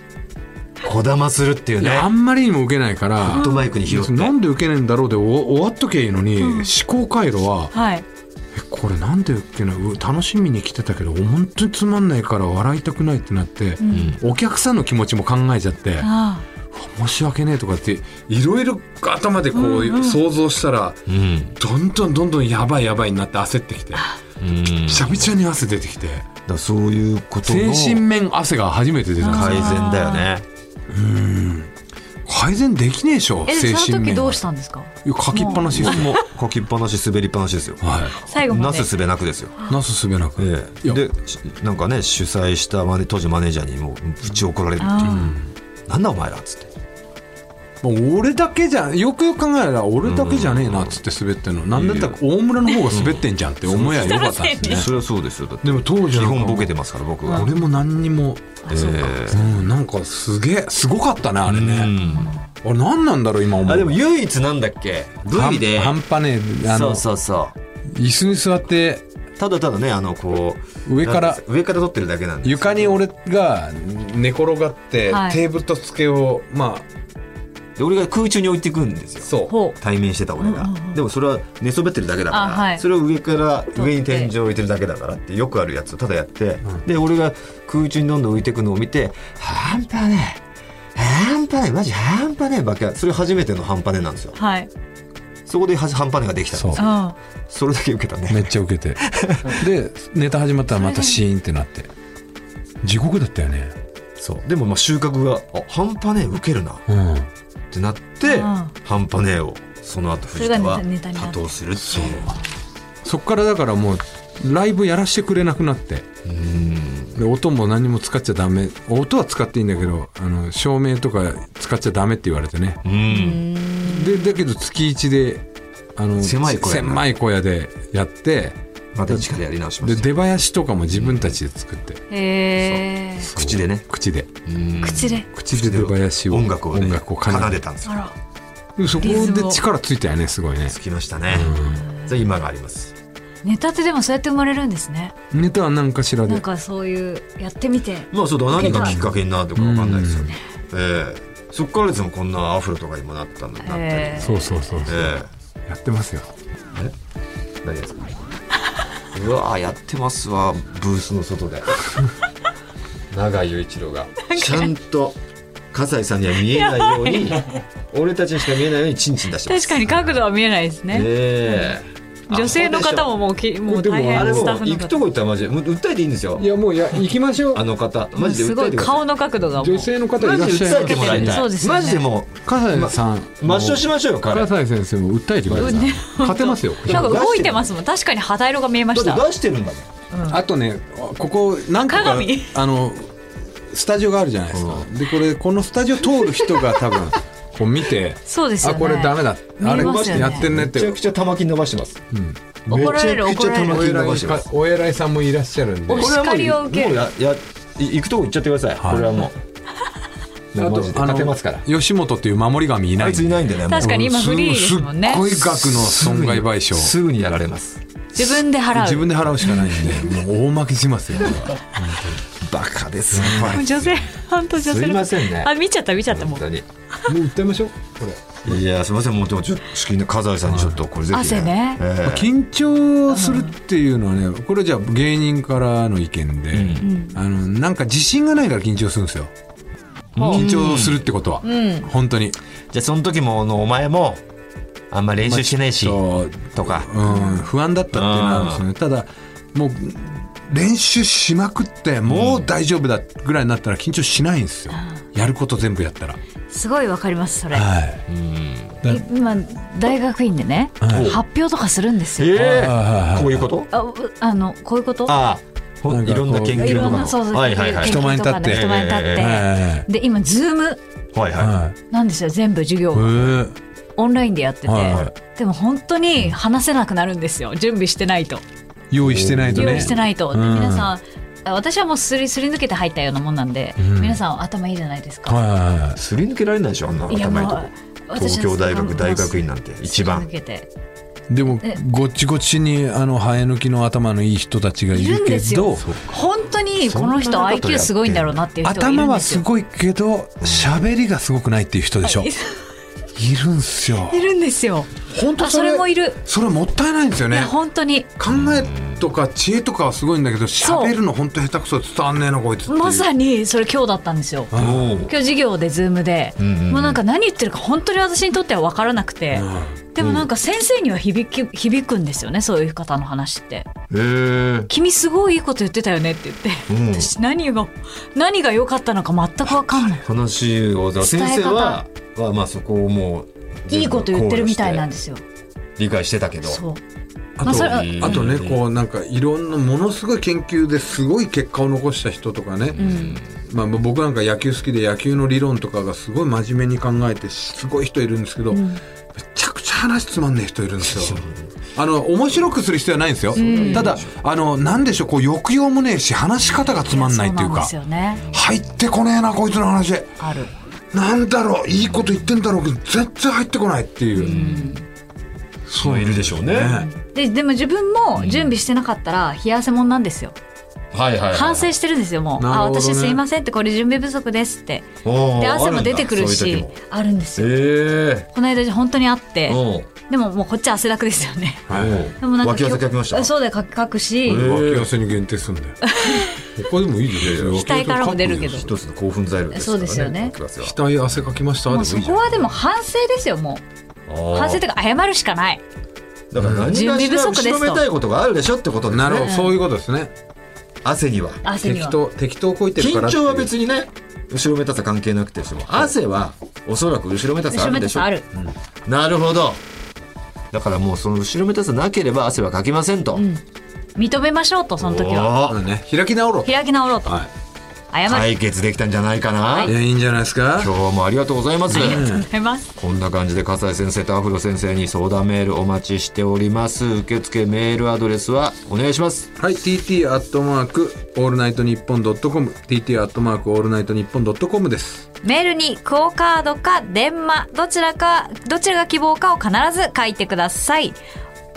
こだまするっていうね。あんまりにも受けないからホットマイクに拾って。なんで受けないんだろうでお終わっときゃいいのに、思考回路ははい。えこれなんで受けない？う楽しみに来てたけど本当につまんないから笑いたくないってなって、お客さんの気持ちも考えちゃってあ申し訳ねえとかっていろいろ頭でこう想像したら、うん。どんどんどんどんやばいやばいになって焦ってきて。うん。びちゃびちゃに汗出てきて。だそういうことの精神面汗が初めて出た。んですよ改善だよね。改善できねえでしょえ精その時どうしたんですか？いや書きっぱなしですよ。もう書きっぱなし滑りっぱなしですよ。は最後まで。なすすべなくですよ。いなすすべなく、ええ。でしなんかね主催したマネ当時マネージャーにもうぶち怒られるっていうなんだお前らっつって。もう俺だけじゃよくよく考えたら俺だけじゃねえなっつって滑ってんの、なんだったら大村の方が滑ってんじゃんって思えばよかったんですね、それはそうですよ。でも当時基本ボケてますから僕は。俺も何にも、ええ。うん、なんかすげえすごかったねあれうね、ん。あれ何なんだろう今思うあでも唯一なんだっけ？V で。半半端ねえあのそうそうそう。椅子に座ってただただねあのこう上から上から撮ってるだけなんです。よ床に俺が寝転がって、はい。テーブルと机をまで俺が空中に置いていくんですよ。あそう。対面してた俺が、でもそれは寝そべってるだけだから、あはい。それを上から上に天井を置いてるだけだからってよくあるやつをただやって、で俺が空中にどんどん浮いていくのを見て半端ねえ。半端ねえ。マジ半端ねえ。ばっかそれ初めての半端ねえなんですよ。はい。そこでは半端ねえができたんです。う。それだけ受けたね。めっちゃ受けて。でネタ始まったらまたシーンってなって。地獄だったよね。そう。でもまあ収穫があ半端ねえ受けるな。っうん。てなって、うん半端ねえをその後藤田は多投するっていう。そっからだからもうライブやらしてくれなくなって。うん。で音も何も使っちゃダメ。音は使っていいんだけどあの照明とか使っちゃダメって言われてね。うんでだけど月1であの狭い小屋狭い小屋でやってまた一からやり直しまでした出囃子とかも自分たちで作って。へえ。口でね。口で。口で。口で。出囃子を音楽をね。音楽を奏でたんですよ。そこで力ついたよねすごいね。つきましたね。じゃあ今があります。ネタってでもそうやって生まれるんですね。ネタは何かしらで。なんかそういうやってみて。まあそうだ何がきっかけになるのかわかんないですよね。ええそっからですもこんなアフロとかにもなったんだなったりへそうそうそうそう。えやってますよ。え？何ですか？うわーやってますわブースの外で。永井雄一郎が。ちゃんと笠井さんには見えないように俺たちにしか見えないようにチンチン出してます。確かに角度は見えないですね。ええ女性の方ももうきもう大変あれスタッフのも行くと方。こ行ったらマジでもう訴えていいんですよ。いやもうや行きましょう。あの方。マジです訴ごいえてください。顔の角度がもう。女性の方いらっマジで訴えてもらいたい。そうですよね。マジでも笠井さん。う抹消しましょうよ彼。だ笠井先生も訴えてください。ね。勝てますよ。なんか動いてますもん。確かに肌色が見えました。出してるんだもん。あとねここ何個か鏡。あのスタジオがあるじゃないですか。でこれこのスタジオ通る人が多分こう見てそうですよね。あこれダメだ。あれやってんねって。めちゃくちゃ玉金伸ばしてます。怒られる怒られる。金伸ばしてます。お偉いさんもいらっしゃるんで。お叱りを受ける。もうや行くとこ行っちゃってください、これはもう。もうマジで。勝てますから。吉本っていう守り神いないあいついないんでね確かに今フリーですもんねすっごい額の損害賠償。すぐにやられます。自分で払う。自分で払うしかないんで もう大負けしますよ。バカですよ女性本当女性の。すいませんね。あ見ちゃった見ちゃったもう。本当にもう訴えましょうこれ。いやすみませんもうでもちょっと資金の笠井さんにちょっとこれぜひ、汗ね。ええ。緊張するっていうのはねこれじゃあ芸人からの意見で、あのなんか自信がないから緊張するんですよ。緊張するってことは、本当に。じゃあその時もあのお前もあんま練習してないし、とか。うん、不安だったっていうのはあるんですよね。ただもう練習しまくってもう大丈夫だぐらいになったら緊張しないんですよ、やること全部やったら。すごいわかりますそれ、はい。今大学院でね、はい。発表とかするんですよ、ええあこういうこと？あうあのこういうこと？あいろんな研いろん究とかそうそうはいはいはい。人前に立って。人前に立って、はいで今ズーム。はいははい。なんですよ全部授業。へえオンラインでやってて、はでも本当に話せなくなるんですよ。準備してないと用意してないとね。用意してないと、でうん。皆さんあ私はもうすりすり抜けて入ったようなもんなんで、ん。皆さん頭いいじゃないですか、はいはいすり抜けられないでしょあんな頭いいとこ東京大学大学院なんて一番。でもえ。ごっちごちにあの生え抜きの頭のいい人たちがいいるけど本当にこの人 IQ すごいんだろうなっていう人がいる頭んですよ。はすごいけど喋りがすごくないっていう人でしょ。いるんすよ。いるんですよ本当それれもいる。それもったいないんですよね。いや本当に。考えとか知恵とかはすごいんだけど喋るの本当下手くそで伝わんねえなこいつまさにそれ今日だったんですよ。今日授業でズームで、んうんもうなんか何言ってるか本当に私にとっては分からなくて、でもなんか先生には響き響くんですよねそういう方の話って。へえ「君すごいいいこと言ってたよね」って言って、うん。私何が何が良かったのか全く分かんない。話を先生ははまあそこをもういいこと言ってるみたいなんですよ。理解してたけど。そう。あとまあとねこうなんかいろんなものすごい研究ですごい結果を残した人とかね、うん。まあ、僕なんか野球好きで野球の理論とかがすごい真面目に考えてすごい人いるんですけど、めちゃくちゃ話つまんねえ人いるんですよ。あの面白くする必要はないんですよ、ただあのなんでしょうこう抑揚もねえし話し方がつまんないっていうか。ね。入ってこねえなこいつの話。あるなんだろういいこと言ってんだろうけど全然入ってこないっていう、そういるでしょうね。ででも自分も準備してなかったら冷や汗もんなんですよ。はいはいはい。反省してるんですよもう、あ私すいませんってこれ準備不足ですって。で汗も出てくるしあるんですよ。えこの間本当にあってでももうこっち汗だくですよね。でもなんか脇汗かきました？そうだよかかくし、脇汗に限定すんだよ。他でもいいですよ額からも出るけど。一つの興奮材料ですからね。そうですよね。額汗かきましたでもうそこはでも反省ですよもう。反省というか謝るしかない。だから何準備不足ですと。後ろめたいことがあるでしょってことですね。なるほど。そういうことですね。汗には。汗には。適当適当こいてるから緊張は別にね後ろめたさ関係なくても汗はおそらく後ろめたさあるでしょ。めたさある、なるほどだからもうその後ろめたさなければ汗はかきませんと、認めましょうとその時は。ね開き直ろう開き直ろうと、は謝る、解決できたんじゃないかな、い。いやいいんじゃないですか？今日もありがとうございます、ありがとうございます。こんな感じで笠井先生とアフロ先生に相談メールお待ちしております。受付メールアドレスはお願いします。はい TT アットマークオールナイトニッポンドットコム TT アットマークオールナイトニッポンドットコムです。メールにクオカードか電話どちらかどちらが希望かを必ず書いてください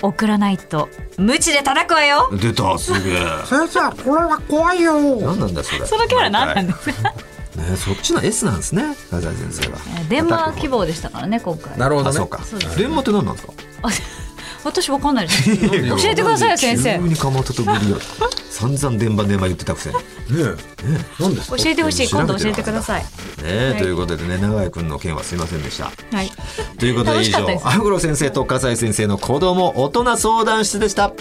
送らないと鞭で叩くわよ。出たすげえ。先生これは怖いよ。何なんだそれ。そのキャラ何なんですかねそっちの S なんですね。笠井先生は。電話希望でしたからね今回。なるほどね。電話って何なんですか？あ私わかんないです。教えてくださいよ先生。急にかまととぶりよ散々電話電話言ってたくせに。ねねえ。何ですか？教えてほしい今度教えてください。え、はい。ということでね永井君の件はすいませんでした。はい。ということで以上アフロ先生と笠井先生の子供大人相談室でした